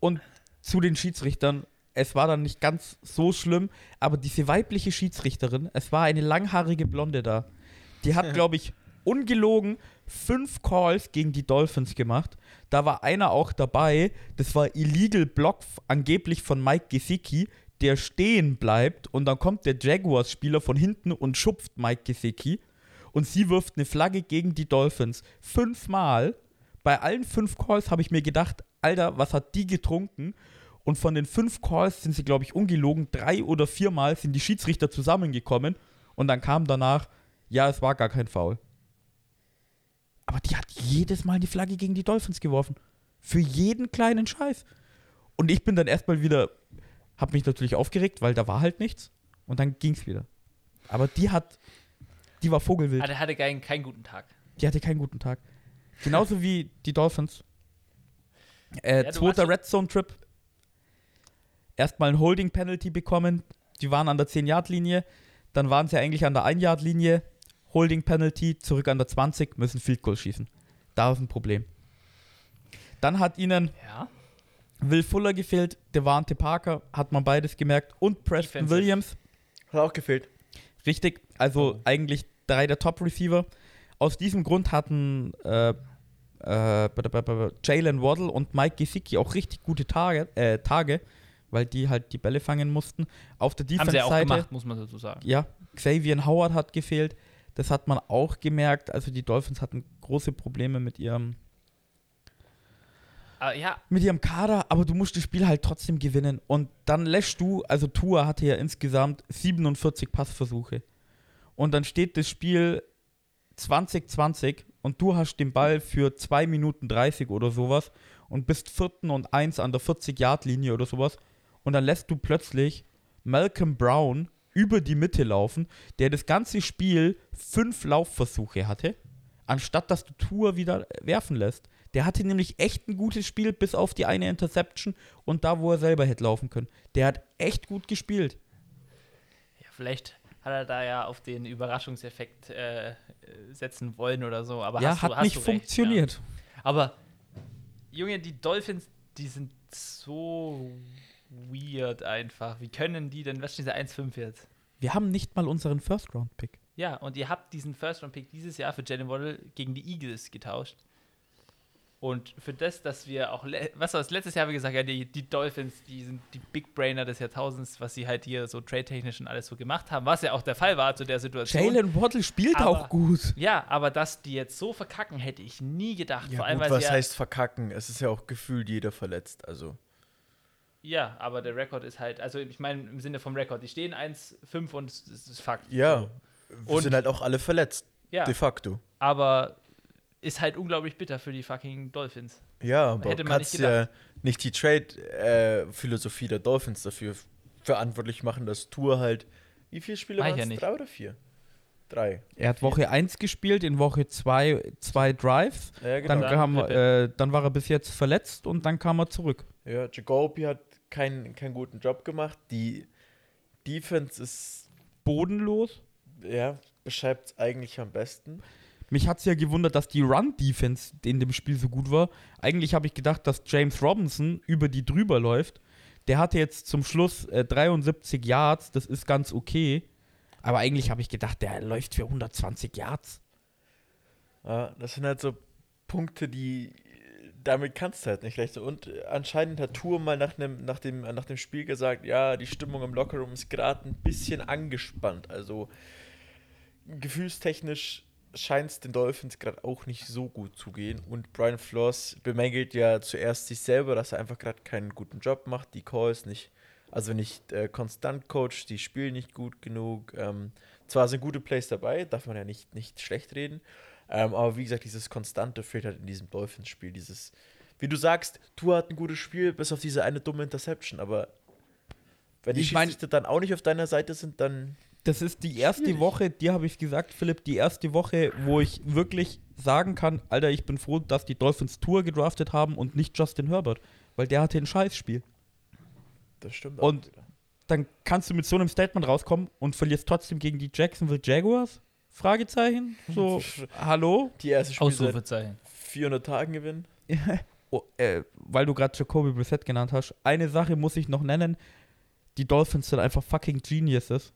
Speaker 1: und zu den Schiedsrichtern, es war dann nicht ganz so schlimm, aber diese weibliche Schiedsrichterin, es war eine langhaarige Blonde da. Die hat, glaube ich, ungelogen fünf Calls gegen die Dolphins gemacht. Da war einer auch dabei, das war Illegal Block angeblich von Mike Gesicki, der stehen bleibt und dann kommt der Jaguars-Spieler von hinten und schupft Mike Gesicki und sie wirft eine Flagge gegen die Dolphins. Fünfmal. Bei allen fünf Calls habe ich mir gedacht, Alter, was hat die getrunken? Und von den fünf Calls sind sie, glaube ich, ungelogen, drei oder viermal sind die Schiedsrichter zusammengekommen und dann kam danach, Ja, es war gar kein Foul. Aber die hat jedes Mal die Flagge gegen die Dolphins geworfen. Für jeden kleinen Scheiß. Und ich bin dann erstmal wieder, hab mich natürlich aufgeregt, weil da war halt nichts. Und dann ging's wieder. Aber die hat, die war vogelwild.
Speaker 3: Ah, der hatte keinen, keinen guten Tag.
Speaker 1: Die hatte keinen guten Tag. Genauso wie die Dolphins. Äh,
Speaker 3: Ja,
Speaker 1: zweiter Red Zone Trip. Erstmal ein Holding Penalty bekommen. Die waren an der 10-Yard-Linie. Dann waren sie eigentlich an der 1-Yard-Linie. Holding Penalty, zurück an der 20, müssen Field Goal schießen. Da ist ein Problem. Dann hat ihnen
Speaker 3: Ja.
Speaker 1: Will Fuller gefehlt, Devante Parker, hat man beides gemerkt. Und Preston
Speaker 3: Defensive.
Speaker 1: Williams.
Speaker 2: Hat auch gefehlt.
Speaker 1: Richtig, also eigentlich drei der Top-Receiver. Aus diesem Grund hatten äh, äh, Jalen Waddle und Mike Gesicki auch richtig gute Tage, äh, Tage, weil die halt die Bälle fangen mussten. Auf der
Speaker 3: Haben sie ja auch
Speaker 1: Defense-Seite,
Speaker 3: gemacht, muss man dazu sagen.
Speaker 1: ja, Xavier Howard hat gefehlt. Das hat man auch gemerkt. Also die Dolphins hatten große Probleme mit ihrem,
Speaker 3: ja,
Speaker 1: mit ihrem Kader, aber du musst das Spiel halt trotzdem gewinnen. Und dann lässt du, also Tua hatte ja insgesamt 47 Passversuche. Und dann steht das Spiel 2020 und du hast den Ball für 2 Minuten 30 oder sowas und bist vierten und eins an der 40-Yard-Linie oder sowas. Und dann lässt du plötzlich Malcolm Brown über die Mitte laufen, der das ganze Spiel fünf Laufversuche hatte, anstatt dass du Tour wieder werfen lässt. Der hatte nämlich echt ein gutes Spiel, bis auf die eine Interception und da, wo er selber hätte laufen können. Der hat echt gut gespielt.
Speaker 3: ja, vielleicht hat er da ja auf den Überraschungseffekt äh, setzen wollen oder so. Aber
Speaker 1: ja,
Speaker 3: hast
Speaker 1: hat
Speaker 3: du, hast
Speaker 1: nicht
Speaker 3: du recht,
Speaker 1: funktioniert.
Speaker 3: Ja. Aber, Junge, die Dolphins, die sind so weird einfach. Wie können die denn, was ist diese 1,5 jetzt?
Speaker 1: Wir haben nicht mal unseren First-Round-Pick.
Speaker 3: Ja, und ihr habt diesen First-Round-Pick dieses Jahr für Jalen Waddle gegen die Eagles getauscht. Und für das, dass wir auch, was war das letztes Jahr, haben wir gesagt, ja, die, die Dolphins, die sind die Big Brainer des Jahrtausends, was sie halt hier so trade-technisch und alles so gemacht haben, was ja auch der Fall war zu der Situation.
Speaker 1: Jalen Waddle spielt
Speaker 3: Aber-
Speaker 1: auch gut.
Speaker 3: Ja, aber dass die jetzt so verkacken, hätte ich nie gedacht.
Speaker 2: Ja,
Speaker 3: Vor allem,
Speaker 2: gut, was heißt verkacken? Es ist ja auch gefühlt jeder verletzt. Also,
Speaker 3: ja, aber der Rekord ist halt, also ich meine im Sinne vom Rekord, die stehen 1,5 und es es ist Fakt.
Speaker 2: ja,
Speaker 3: So.
Speaker 2: wir
Speaker 3: Und-
Speaker 2: sind halt auch alle verletzt.
Speaker 3: Ja,
Speaker 2: De facto.
Speaker 3: aber ist halt unglaublich bitter für die fucking Dolphins.
Speaker 2: Ja, aber
Speaker 3: Hätte
Speaker 2: du
Speaker 3: man
Speaker 2: kannst
Speaker 3: nicht
Speaker 2: ja nicht die Trade-Philosophie der Dolphins dafür verantwortlich machen, dass Tour halt. Wie viele Spiele
Speaker 3: Mach ich
Speaker 2: waren
Speaker 3: ja
Speaker 2: es?
Speaker 3: nicht.
Speaker 2: Drei oder vier? Drei.
Speaker 1: Er hat Woche 1 gespielt, in Woche 2 zwei Drives.
Speaker 2: Ja,
Speaker 1: Dann,
Speaker 3: Dann
Speaker 1: kam, äh, dann war er bis jetzt verletzt und dann kam er zurück.
Speaker 2: Ja, Jacoby hat keinen keinen guten Job gemacht. Die Defense ist,
Speaker 1: Bodenlos.
Speaker 2: ja, beschreibt es eigentlich am besten.
Speaker 1: Mich hat es ja gewundert, dass die Run-Defense in dem Spiel so gut war. Eigentlich habe ich gedacht, dass James Robinson über die drüber läuft. Der hatte jetzt zum Schluss äh, 73 Yards, das ist ganz okay. Aber eigentlich habe ich gedacht, der läuft für 120 Yards.
Speaker 2: Ja, das sind halt so Punkte, die damit kannst du halt nicht rechnen. Und anscheinend hat Tour mal nach, nem, nach, dem, nach dem Spiel gesagt, ja, die Stimmung im Lockerroom ist gerade ein bisschen angespannt. Also gefühlstechnisch scheint es den Dolphins gerade auch nicht so gut zu gehen. Und Brian Flores bemängelt ja zuerst sich selber, dass er einfach gerade keinen guten Job macht. Die Calls nicht, also nicht äh, konstant coacht, die spielen nicht gut genug. Ähm, zwar sind gute Plays dabei, darf man ja nicht, nicht schlecht reden. Ähm, aber wie gesagt, dieses Konstante fehlt halt in diesem Dolphins-Spiel. Dieses, wie du sagst, Tour hat ein gutes Spiel, bis auf diese eine dumme Interception, aber wenn die
Speaker 1: Ich
Speaker 2: Schiedsrichter dann auch nicht auf deiner Seite sind, dann
Speaker 1: Das ist die erste
Speaker 2: Schwierig.
Speaker 1: Woche, dir habe ich gesagt, Philipp, die erste Woche, wo ich wirklich sagen kann, Alter, ich bin froh, dass die Dolphins Tour gedraftet haben und nicht Justin Herbert, weil der hatte ein Scheißspiel.
Speaker 2: das stimmt
Speaker 1: Und-
Speaker 2: wieder.
Speaker 1: Dann kannst du mit so einem Statement rauskommen und verlierst trotzdem gegen die Jacksonville Jaguars? Fragezeichen? So, hallo?
Speaker 2: die erste Spiel
Speaker 3: Ausrufezeichen.
Speaker 2: 400 Tagen gewinnen.
Speaker 1: Oh, äh, weil du gerade Jacoby Brissett genannt hast, eine Sache muss ich noch nennen. Die Dolphins sind einfach fucking Geniuses.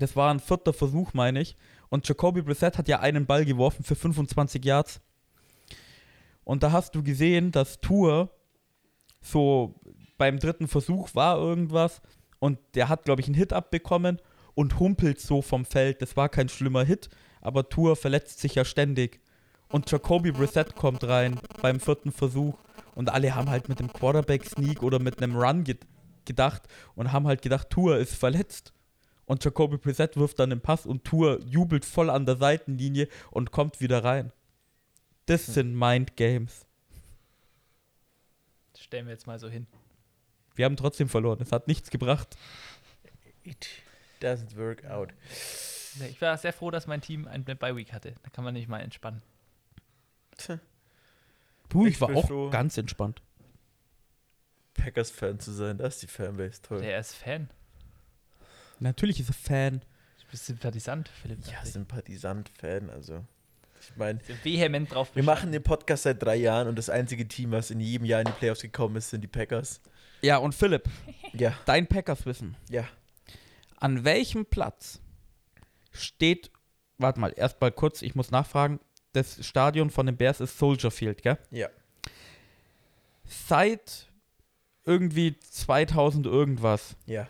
Speaker 1: Das war ein vierter Versuch, meine ich. Und Jacoby Brissett hat ja einen Ball geworfen für 25 Yards. Und da hast du gesehen, dass Tour so beim dritten Versuch war irgendwas und der hat, glaube ich, einen Hit abbekommen und humpelt so vom Feld. Das war kein schlimmer Hit, aber Tour verletzt sich ja ständig. Und Jacoby Brissett kommt rein beim vierten Versuch und alle haben halt mit dem Quarterback-Sneak oder mit einem Run ge gedacht und haben halt gedacht, Tour ist verletzt. Und Jacoby Brissett wirft dann den Pass und Tour jubelt voll an der Seitenlinie und kommt wieder rein. Das sind Mind Games.
Speaker 3: Das stellen wir jetzt mal so hin.
Speaker 1: Wir haben trotzdem verloren. Es hat nichts gebracht.
Speaker 2: It doesn't work out.
Speaker 3: Ich war sehr froh, dass mein Team eine Bye-Week hatte. Da kann man nicht mal entspannen.
Speaker 1: Du, ich,
Speaker 2: Ich
Speaker 1: war auch
Speaker 2: froh.
Speaker 1: ganz entspannt.
Speaker 2: Packers-Fan zu sein, das ist die Fanbase, toll.
Speaker 3: Der ist Fan.
Speaker 1: Natürlich ist er Fan.
Speaker 3: Du bist Sympathisant, Philipp.
Speaker 2: Ja. Sympathisant-Fan, also. Ich meine,
Speaker 3: Sind vehement drauf
Speaker 2: wir machen den Podcast seit drei Jahren und das einzige Team, was in jedem Jahr in die Playoffs gekommen ist, sind die Packers.
Speaker 1: Ja, und Philipp,
Speaker 2: Ja,
Speaker 1: dein Packers-Wissen.
Speaker 2: ja.
Speaker 1: An welchem Platz steht, warte mal, erst mal kurz, ich muss nachfragen, das Stadion von den Bears ist Soldier Field, gell?
Speaker 2: Ja.
Speaker 1: Seit irgendwie 2000 irgendwas,
Speaker 2: Ja.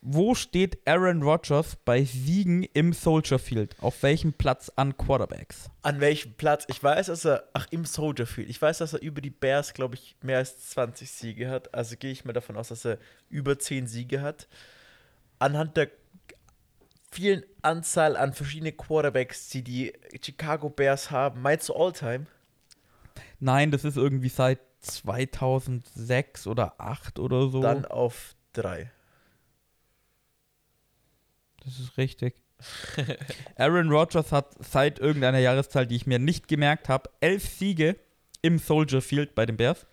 Speaker 1: Wo steht Aaron Rodgers bei Siegen im Soldier Field? Auf welchem Platz an Quarterbacks?
Speaker 2: An welchem Platz? Ich weiß, dass er, ach, im Soldier Field. Ich weiß, dass er über die Bears, glaube ich, mehr als 20 Siege hat. Also gehe ich mal davon aus, dass er über 10 Siege hat. Anhand der vielen Anzahl an verschiedenen Quarterbacks, die die Chicago Bears haben, meinst du All-Time?
Speaker 1: Nein, das ist irgendwie seit 2006 oder 8 oder so.
Speaker 2: Dann auf 3.
Speaker 1: Das ist richtig. Aaron Rodgers hat seit irgendeiner Jahreszahl, die ich mir nicht gemerkt habe, elf Siege im Soldier Field bei den Bears.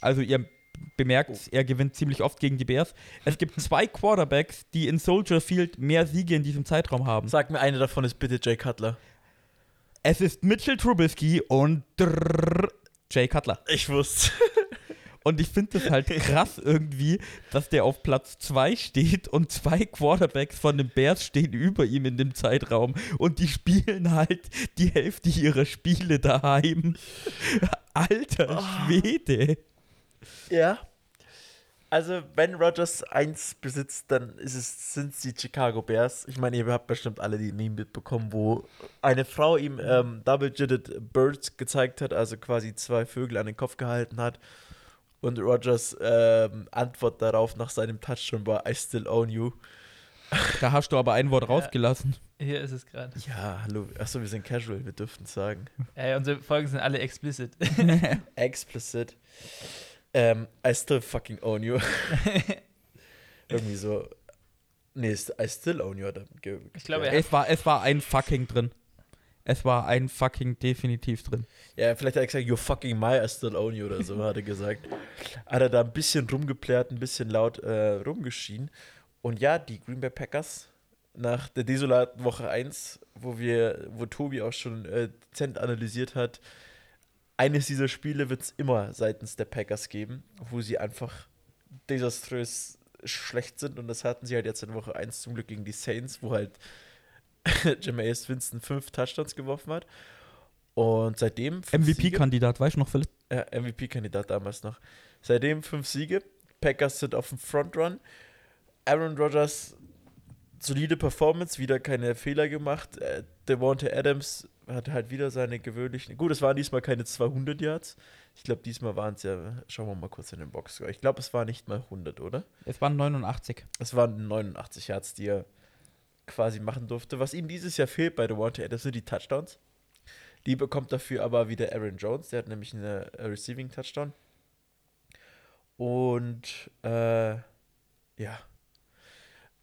Speaker 1: Also ihr bemerkt, er gewinnt ziemlich oft gegen die Bears. Es gibt zwei Quarterbacks, die in Soldier Field mehr Siege in diesem Zeitraum haben.
Speaker 2: Sag mir, einer davon ist bitte Jay Cutler.
Speaker 1: Es ist Mitchell Trubisky und Jay Cutler.
Speaker 2: Ich wusste.
Speaker 1: Und ich finde das halt krass irgendwie, dass der auf Platz 2 steht und zwei Quarterbacks von den Bears stehen über ihm in dem Zeitraum und die spielen halt die Hälfte ihrer Spiele daheim. Alter Schwede.
Speaker 2: Ja. Also, wenn Rogers eins besitzt, dann ist es, sind es die Chicago Bears. Ich meine, ihr habt bestimmt alle die Meme mitbekommen, wo eine Frau ihm ähm, Double-Jitted Birds gezeigt hat, also quasi zwei Vögel an den Kopf gehalten hat. Und Rogers ähm, Antwort darauf nach seinem Touchdown war: I still own you.
Speaker 1: Da hast du aber ein Wort rausgelassen.
Speaker 3: Hier ist es gerade.
Speaker 2: Ja, hallo. Achso, wir sind casual, wir dürften es sagen.
Speaker 3: Äh, unsere Folgen sind alle explicit.
Speaker 2: Explicit. Ähm, I still fucking own you. Irgendwie so. Nee, I still own you.
Speaker 3: Ich glaube,
Speaker 2: ja.
Speaker 1: Es war, es war ein fucking drin. Es war ein fucking definitiv drin.
Speaker 2: Ja, vielleicht hat er gesagt, you're fucking my, I still own you oder so, hat er gesagt. Hat er da ein bisschen rumgeplärt, ein bisschen laut äh, rumgeschrien. Und ja, die Green Bay Packers nach der desolaten Woche 1, wo wir, wo Tobi auch schon äh, dezent analysiert hat, eines dieser Spiele wird es immer seitens der Packers geben, wo sie einfach desaströs schlecht sind. Und das hatten sie halt jetzt in Woche 1 zum Glück gegen die Saints, wo halt Jameis Winston fünf Touchdowns geworfen hat. Und seitdem.
Speaker 1: MVP-Kandidat, weißt du noch, Philipp?
Speaker 2: Ja, MVP-Kandidat damals noch. Seitdem fünf Siege. Packers sind auf dem Frontrun. Aaron Rodgers, solide Performance, wieder keine Fehler gemacht. Äh, Devonta Adams hat halt wieder seine gewöhnlichen. Gut, es waren diesmal keine 200 Yards. Ich glaube, diesmal waren es ja. Schauen wir mal kurz in den Box. Ich glaube, es war nicht mal 100, oder?
Speaker 1: Es waren 89.
Speaker 2: Es waren 89 Yards, die er quasi machen durfte. Was ihm dieses Jahr fehlt bei Devonta Adams sind die Touchdowns. Die bekommt dafür aber wieder Aaron Jones. Der hat nämlich eine äh, Receiving Touchdown. Und äh, ja,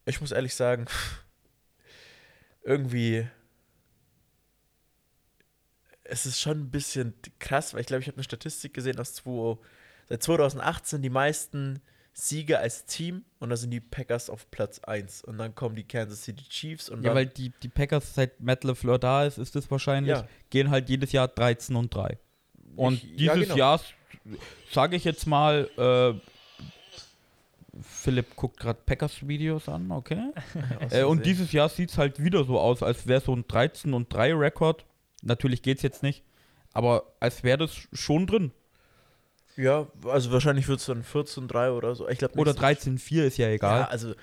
Speaker 2: ich muss ehrlich sagen, irgendwie es ist schon ein bisschen krass, weil ich glaube, ich habe eine Statistik gesehen, dass zwei, seit 2018 die meisten Siege als Team und da sind die Packers auf Platz 1 und dann kommen die Kansas City Chiefs und
Speaker 1: Ja, weil die, die Packers seit Matt LeFleur da ist, ist es wahrscheinlich,
Speaker 2: Ja.
Speaker 1: gehen halt jedes Jahr 13 und 3. Und
Speaker 2: Ich-
Speaker 1: dieses
Speaker 2: ja, genau.
Speaker 1: Jahr, sage ich jetzt mal, äh, Philipp guckt gerade Packers-Videos an, okay. Äh, und dieses Jahr sieht es halt wieder so aus, als wäre so ein 13 und 3 Rekord. Natürlich geht es jetzt nicht, aber als wäre das schon drin.
Speaker 2: Ja, also wahrscheinlich wird es dann 14-3 oder so. Ich glaub,
Speaker 1: Oder
Speaker 2: nächstes-
Speaker 1: 13-4 ist ja egal.
Speaker 2: Ja, also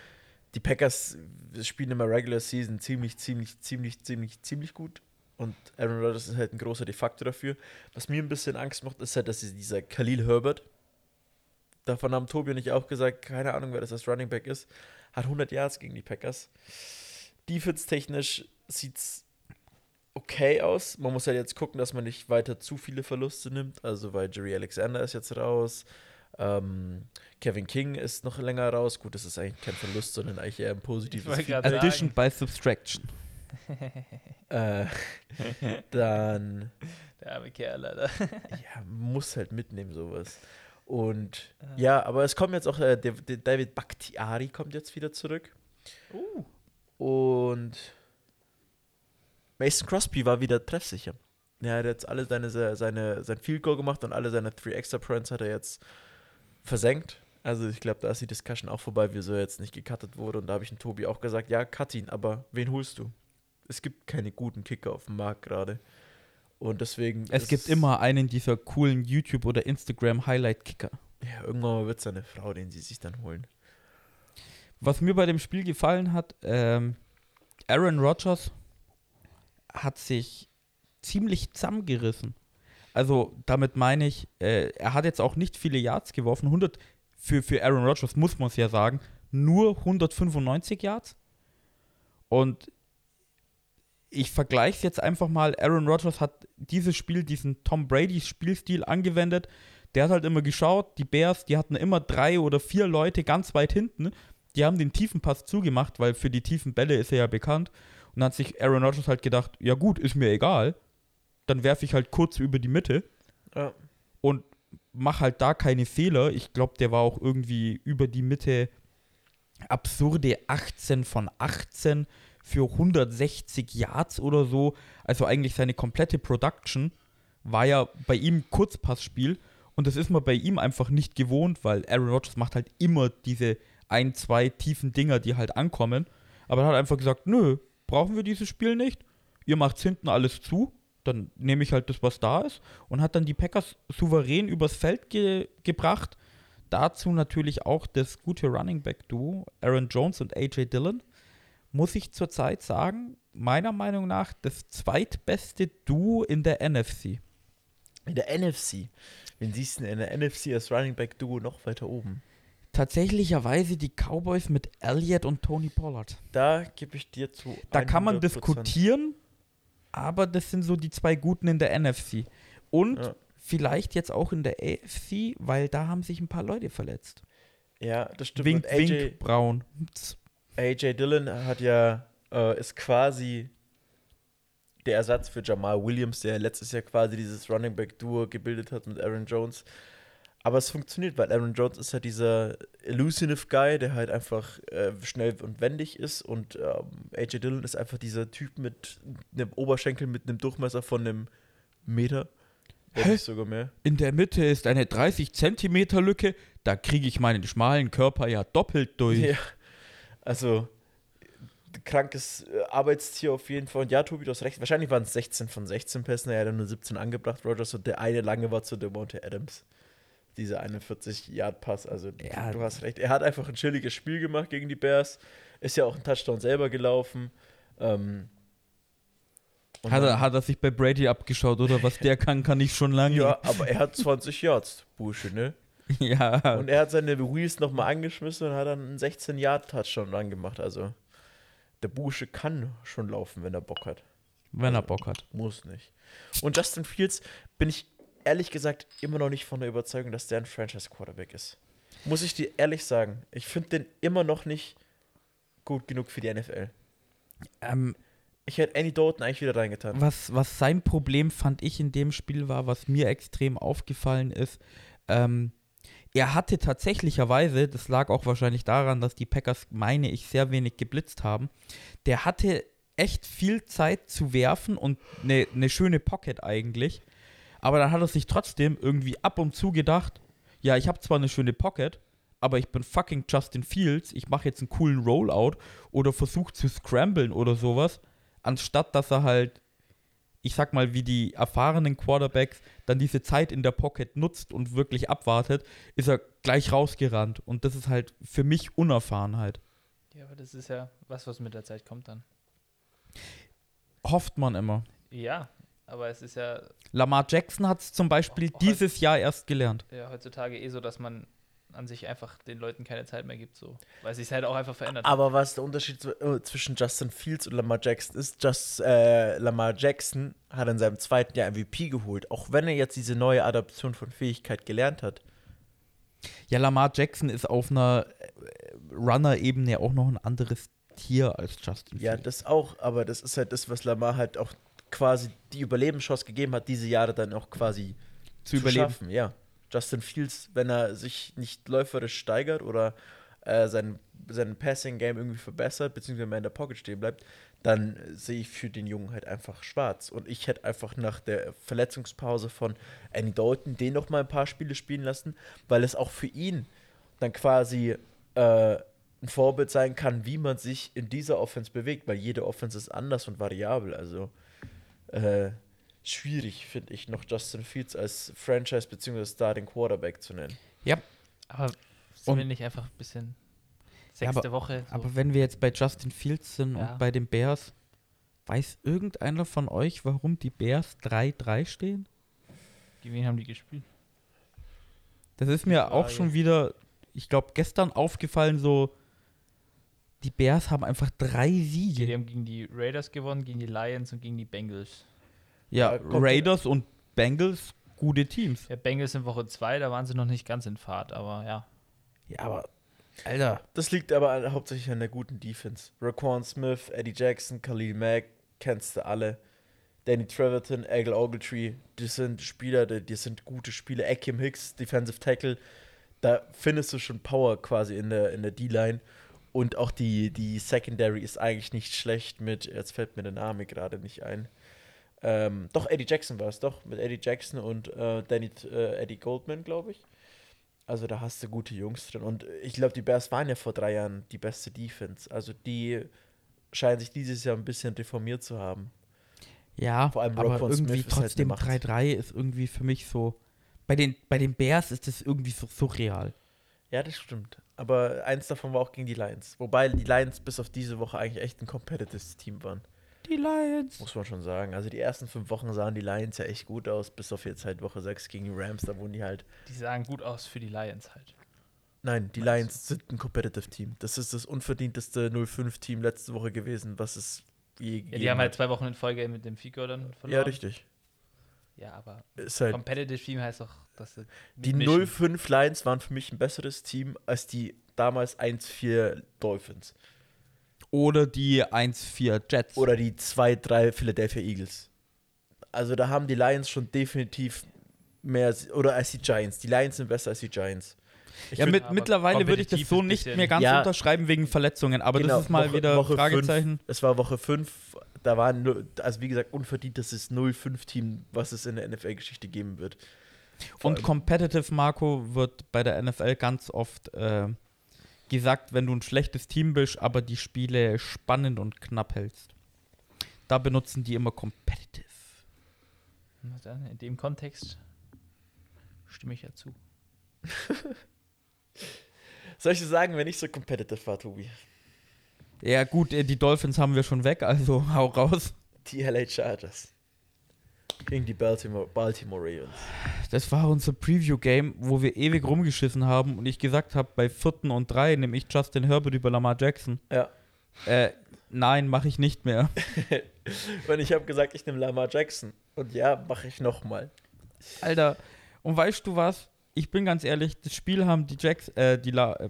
Speaker 2: die Packers spielen immer Regular Season ziemlich, ziemlich, ziemlich, ziemlich, ziemlich gut. Und Aaron Rodgers ist halt ein großer De facto dafür. Was mir ein bisschen Angst macht, ist halt, dass dieser Khalil Herbert, davon haben Tobi und ich auch gesagt, keine Ahnung, wer das als Running Back ist, hat 100 Yards gegen die Packers. Defense-technisch sieht es okay aus. Man muss halt jetzt gucken, dass man nicht weiter zu viele Verluste nimmt. Also, weil Jerry Alexander ist jetzt raus. Ähm, Kevin King ist noch länger raus. Gut, das ist eigentlich kein Verlust, sondern eigentlich eher ein positives
Speaker 1: Addition by Subtraction.
Speaker 2: Äh, dann
Speaker 3: Der arme Kerl, Alter.
Speaker 2: ja, muss halt mitnehmen, sowas. Und ja, aber es kommt jetzt auch, äh, der, der David Bakhtiari kommt jetzt wieder zurück.
Speaker 3: Uh.
Speaker 2: Und Mason Crosby war wieder treffsicher. Er hat jetzt alle seine, seine, sein Field Goal gemacht und alle seine Three Extra Points hat er jetzt versenkt. Also ich glaube, da ist die Discussion auch vorbei, wieso er jetzt nicht gecuttet wurde. Und da habe ich dem Tobi auch gesagt, ja, cut ihn, aber wen holst du? Es gibt keine guten Kicker auf dem Markt gerade. Und deswegen.
Speaker 1: Es gibt immer einen dieser coolen YouTube- oder Instagram-Highlight-Kicker.
Speaker 2: Ja, irgendwann wird es eine Frau, den sie sich dann holen.
Speaker 1: Was mir bei dem Spiel gefallen hat, ähm, Aaron Rodgers hat sich ziemlich zusammengerissen. Also damit meine ich, äh, er hat jetzt auch nicht viele Yards geworfen. 100 für, für Aaron Rodgers muss man es ja sagen, nur 195 Yards. Und ich vergleiche es jetzt einfach mal. Aaron Rodgers hat dieses Spiel, diesen Tom Brady Spielstil angewendet. Der hat halt immer geschaut, die Bears, die hatten immer drei oder vier Leute ganz weit hinten. Die haben den tiefen Pass zugemacht, weil für die tiefen Bälle ist er ja bekannt. Und dann hat sich Aaron Rodgers halt gedacht, ja gut, ist mir egal. Dann werfe ich halt kurz über die Mitte
Speaker 2: Ja.
Speaker 1: und mach halt da keine Fehler. Ich glaube, der war auch irgendwie über die Mitte absurde 18 von 18 für 160 Yards oder so. Also eigentlich seine komplette Production war ja bei ihm Kurzpassspiel und das ist man bei ihm einfach nicht gewohnt, weil Aaron Rodgers macht halt immer diese ein, zwei tiefen Dinger, die halt ankommen. Aber er hat einfach gesagt, nö, brauchen wir dieses Spiel nicht. Ihr macht hinten alles zu, dann nehme ich halt das, was da ist und hat dann die Packers souverän übers Feld ge gebracht. Dazu natürlich auch das gute Running Back Duo Aaron Jones und AJ Dillon. Muss ich zurzeit sagen, meiner Meinung nach das zweitbeste Duo in der NFC.
Speaker 2: In der NFC. Wen siehst du denn in der NFC als Running Back Duo noch weiter oben?
Speaker 1: Tatsächlicherweise die Cowboys mit Elliott und Tony Pollard.
Speaker 2: Da gebe ich dir zu.
Speaker 1: Da kann man
Speaker 2: 100%.
Speaker 1: diskutieren, aber das sind so die zwei Guten in der NFC. Und
Speaker 2: Ja.
Speaker 1: vielleicht jetzt auch in der AFC, weil da haben sich ein paar Leute verletzt.
Speaker 2: Ja, das stimmt.
Speaker 1: Wink,
Speaker 2: AJ,
Speaker 1: wink, Braun.
Speaker 2: AJ Dillon hat ja, äh, ist quasi der Ersatz für Jamal Williams, der letztes Jahr quasi dieses Running Back Duo gebildet hat mit Aaron Jones. Aber es funktioniert, weil Aaron Jones ist ja dieser elusive Guy, der halt einfach äh, schnell und wendig ist. Und ähm, AJ Dillon ist einfach dieser Typ mit einem Oberschenkel mit einem Durchmesser von einem Meter.
Speaker 1: Hä?
Speaker 2: sogar mehr.
Speaker 1: In der Mitte ist eine 30 Zentimeter Lücke, da kriege ich meinen schmalen Körper ja doppelt durch.
Speaker 2: Ja. Also, krankes äh, Arbeitstier auf jeden Fall. Und ja, Tobi, du hast recht. Wahrscheinlich waren es 16 von 16 Pässen. Er hat nur 17 angebracht, Rogers. Und der eine lange war zu Devontae Adams. Dieser 41-Yard-Pass. Also,
Speaker 1: Ja.
Speaker 2: du hast recht. Er hat einfach ein chilliges Spiel gemacht gegen die Bears. Ist ja auch ein Touchdown selber gelaufen. Ähm,
Speaker 1: Hat er, hat er sich bei Brady abgeschaut, oder was der kann, kann ich schon lange.
Speaker 2: ja, aber er hat 20 Yards, Bursche, ne?
Speaker 1: ja.
Speaker 2: Und er hat seine Wheels nochmal angeschmissen und hat dann einen 16-Yard-Touchdown dran gemacht. Also, der Bursche kann schon laufen, wenn er Bock hat.
Speaker 1: wenn er Bock hat.
Speaker 2: Muss nicht. Und Justin Fields bin ich ehrlich gesagt immer noch nicht von der Überzeugung, dass der ein Franchise-Quarterback ist. Muss ich dir ehrlich sagen. Ich finde den immer noch nicht gut genug für die NFL.
Speaker 1: Ähm,
Speaker 2: Ich hätte Andy Dalton eigentlich wieder reingetan.
Speaker 1: was, was sein Problem fand ich in dem Spiel war, was mir extrem aufgefallen ist, ähm, er hatte tatsächlicherweise, das lag auch wahrscheinlich daran, dass die Packers, meine ich, sehr wenig geblitzt haben, der hatte echt viel Zeit zu werfen und eine ne schöne Pocket eigentlich. Aber dann hat er sich trotzdem irgendwie ab und zu gedacht, ja, ich habe zwar eine schöne Pocket, aber ich bin fucking Justin Fields, ich mache jetzt einen coolen Rollout oder versuche zu scramblen oder sowas, anstatt dass er halt, ich sag mal, wie die erfahrenen Quarterbacks dann diese Zeit in der Pocket nutzt und wirklich abwartet, ist er gleich rausgerannt. Und das ist halt für mich Unerfahrenheit.
Speaker 3: Ja, aber das ist ja was, was mit der Zeit kommt dann.
Speaker 1: Hofft man immer.
Speaker 3: Ja, aber es ist ja,
Speaker 1: Lamar Jackson hat es zum Beispiel
Speaker 3: Oh,
Speaker 1: dieses Jahr erst gelernt.
Speaker 3: ja heutzutage eh so, dass man an sich einfach den Leuten keine Zeit mehr gibt, so. Weil sich halt auch einfach verändert. hat.
Speaker 2: Aber was der Unterschied äh, zwischen Justin Fields und Lamar Jackson ist, Just, äh, Lamar Jackson hat in seinem zweiten Jahr MVP geholt, auch wenn er jetzt diese neue Adaption von Fähigkeit gelernt hat.
Speaker 1: Ja, Lamar Jackson ist auf einer äh, Runner-Ebene auch noch ein anderes Tier als Justin
Speaker 2: Ja,
Speaker 1: Fields.
Speaker 2: das auch, aber das ist halt das, was Lamar halt auch quasi die Überlebenschance gegeben hat, diese Jahre dann auch quasi
Speaker 1: zu überleben.
Speaker 2: schaffen. Ja. Justin Fields, wenn er sich nicht läuferisch steigert oder äh, sein, sein Passing-Game irgendwie verbessert, beziehungsweise mehr in der Pocket stehen bleibt, dann sehe ich für den Jungen halt einfach schwarz. Und ich hätte einfach nach der Verletzungspause von Andy Dalton den noch mal ein paar Spiele spielen lassen, weil es auch für ihn dann quasi äh, ein Vorbild sein kann, wie man sich in dieser Offense bewegt, weil jede Offense ist anders und variabel. Also äh, schwierig, finde ich, noch Justin Fields als Franchise- bzw. Starting Quarterback zu nennen.
Speaker 1: Ja,
Speaker 3: Aber sind wir nicht einfach ein bisschen
Speaker 1: Ja,
Speaker 3: sechste Woche? So.
Speaker 1: aber wenn wir jetzt bei Justin Fields sind
Speaker 3: Ja.
Speaker 1: und bei den Bears, weiß irgendeiner von euch, warum die Bears 3-3 stehen?
Speaker 3: Gegen wen haben die gespielt?
Speaker 1: Das ist mir auch schon wieder, ich glaube, gestern aufgefallen, so, die Bears haben einfach drei
Speaker 3: Die
Speaker 1: Siege.
Speaker 3: haben gegen die Raiders gewonnen, gegen die Lions und gegen die Bengals.
Speaker 1: Ja, Raiders und Bengals, gute Teams.
Speaker 3: Ja, Bengals in Woche 2, da waren sie noch nicht ganz in Fahrt, aber ja.
Speaker 1: Ja, aber, Alter,
Speaker 2: Das liegt aber an, hauptsächlich an der guten Defense. Raquan Smith, Eddie Jackson, Khalil Mack, kennst du alle. Danny Treverton, Eggle Ogletree, das sind Spieler, die, die sind gute Spieler. Akim Hicks, Defensive Tackle, da findest du schon Power quasi in der, in der D-Line. Und auch die, die Secondary ist eigentlich nicht schlecht mit, jetzt fällt mir der Name gerade nicht ein. Ähm, doch, Eddie Jackson war es, doch, mit Eddie Jackson und äh, Danny, äh, Eddie Goldman, glaube ich. Also da hast du gute Jungs drin. Und ich glaube, die Bears waren ja vor drei Jahren die beste Defense. Also die scheinen sich dieses Jahr ein bisschen reformiert zu haben.
Speaker 1: ja,
Speaker 2: Vor allem
Speaker 1: aber
Speaker 2: Roquan
Speaker 1: irgendwie
Speaker 2: Smith halt
Speaker 1: trotzdem
Speaker 2: eine Macht.
Speaker 1: 3-3 ist irgendwie für mich so, bei den, bei den Bears ist das irgendwie so surreal.
Speaker 2: Ja, das stimmt. Aber eins davon war auch gegen die Lions. Wobei die Lions bis auf diese Woche eigentlich echt ein competitives Team waren.
Speaker 1: Die Lions.
Speaker 2: Muss man schon sagen. Also die ersten fünf Wochen sahen die Lions ja echt gut aus, bis auf jetzt halt Woche 6 gegen die Rams. Da wurden die halt.
Speaker 3: Die sahen gut aus für die Lions halt.
Speaker 2: Nein, die
Speaker 3: Meinst
Speaker 2: Lions sind ein competitive Team. Das ist das unverdienteste 0-5-Team letzte Woche gewesen, was es je
Speaker 3: Ja,
Speaker 2: gegeben
Speaker 3: die haben halt zwei Wochen in Folge mit dem Fico dann verloren.
Speaker 2: Ja, richtig.
Speaker 3: Ja, aber
Speaker 2: Ist halt
Speaker 3: Competitive Team heißt doch, dass sie
Speaker 2: Die
Speaker 3: mitmischen.
Speaker 2: 0-5 Lions waren für mich ein besseres Team als die damals 1-4 Dolphins.
Speaker 1: Oder die 1-4 Jets.
Speaker 2: Oder die 2-3 Philadelphia Eagles. Also da haben die Lions schon definitiv mehr, oder als die Giants. Die Lions sind besser als die Giants. Ich
Speaker 1: ja, mit, mittlerweile würde ich das so nicht mehr ganz
Speaker 2: Ja.
Speaker 1: unterschreiben wegen Verletzungen, aber
Speaker 2: Genau,
Speaker 1: das ist mal
Speaker 2: Woche-
Speaker 1: wieder
Speaker 2: Woche
Speaker 1: Fragezeichen.
Speaker 2: Es war Woche 5, da war, nur- also wie gesagt, unverdient das ist 0-5-Team, was es in der NFL-Geschichte geben wird. Vor
Speaker 1: Und Competitive Marco wird bei der NFL ganz oft äh, gesagt, wenn du ein schlechtes Team bist, aber die Spiele spannend und knapp hältst. Da benutzen die immer Competitive.
Speaker 3: Na dann, in dem Kontext stimme ich ja zu.
Speaker 2: Soll ich dir sagen, wenn ich so competitive war, Tobi?
Speaker 1: Ja, gut, äh, die Dolphins haben wir schon weg, also hau raus.
Speaker 2: Die LA Chargers. Gegen die Baltimore, Baltimore Ravens.
Speaker 1: Das war unser Preview-Game, wo wir ewig rumgeschissen haben und ich gesagt habe, bei vierten und drei nehme ich Justin Herbert über Lamar Jackson.
Speaker 2: Ja.
Speaker 1: Äh, nein, mache ich nicht mehr.
Speaker 2: Und ich habe gesagt, ich nehme Lamar Jackson. Und ja, mache ich nochmal.
Speaker 1: Alter, und weißt du was? Ich bin ganz ehrlich, das Spiel haben die Jacks, äh, die La äh,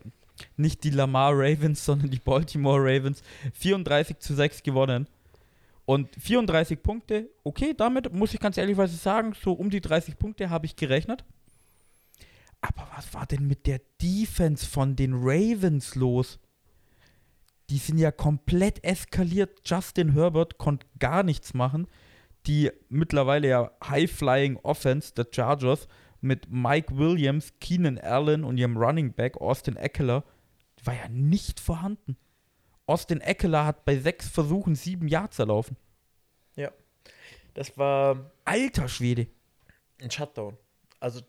Speaker 1: nicht die Lamar Ravens, sondern die Baltimore Ravens 34 zu 6 gewonnen. Und 34 Punkte, okay, damit muss ich ganz ehrlich sagen, so um die 30 Punkte habe ich gerechnet. Aber was war denn mit der Defense von den Ravens los? Die sind ja komplett eskaliert. Justin Herbert konnte gar nichts machen. Die mittlerweile ja High-Flying Offense der Chargers mit Mike Williams, Keenan Allen und ihrem Running Back Austin Eckler war ja nicht vorhanden. Austin Eckler hat bei sechs Versuchen sieben Yards erlaufen.
Speaker 2: Das war
Speaker 1: Alter Schwede.
Speaker 2: ein Shutdown. Also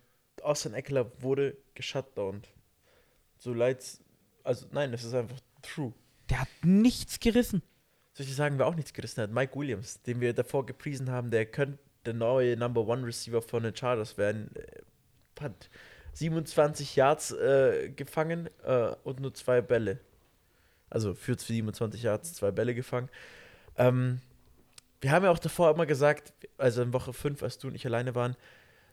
Speaker 2: Austin Eckler wurde geshutdownt. So leid's. Also nein, das ist einfach true.
Speaker 1: Der hat nichts gerissen.
Speaker 2: Soll ich sagen, wer auch nichts gerissen hat? Mike Williams, den wir davor gepriesen haben, der könnte der neue Number One Receiver von den Chargers werden. äh, Hat 27 Yards äh, gefangen äh, und nur zwei Bälle. Also für 27 Yards zwei Bälle gefangen. Ähm, wir haben ja auch davor immer gesagt, also in Woche 5, als du und ich alleine waren,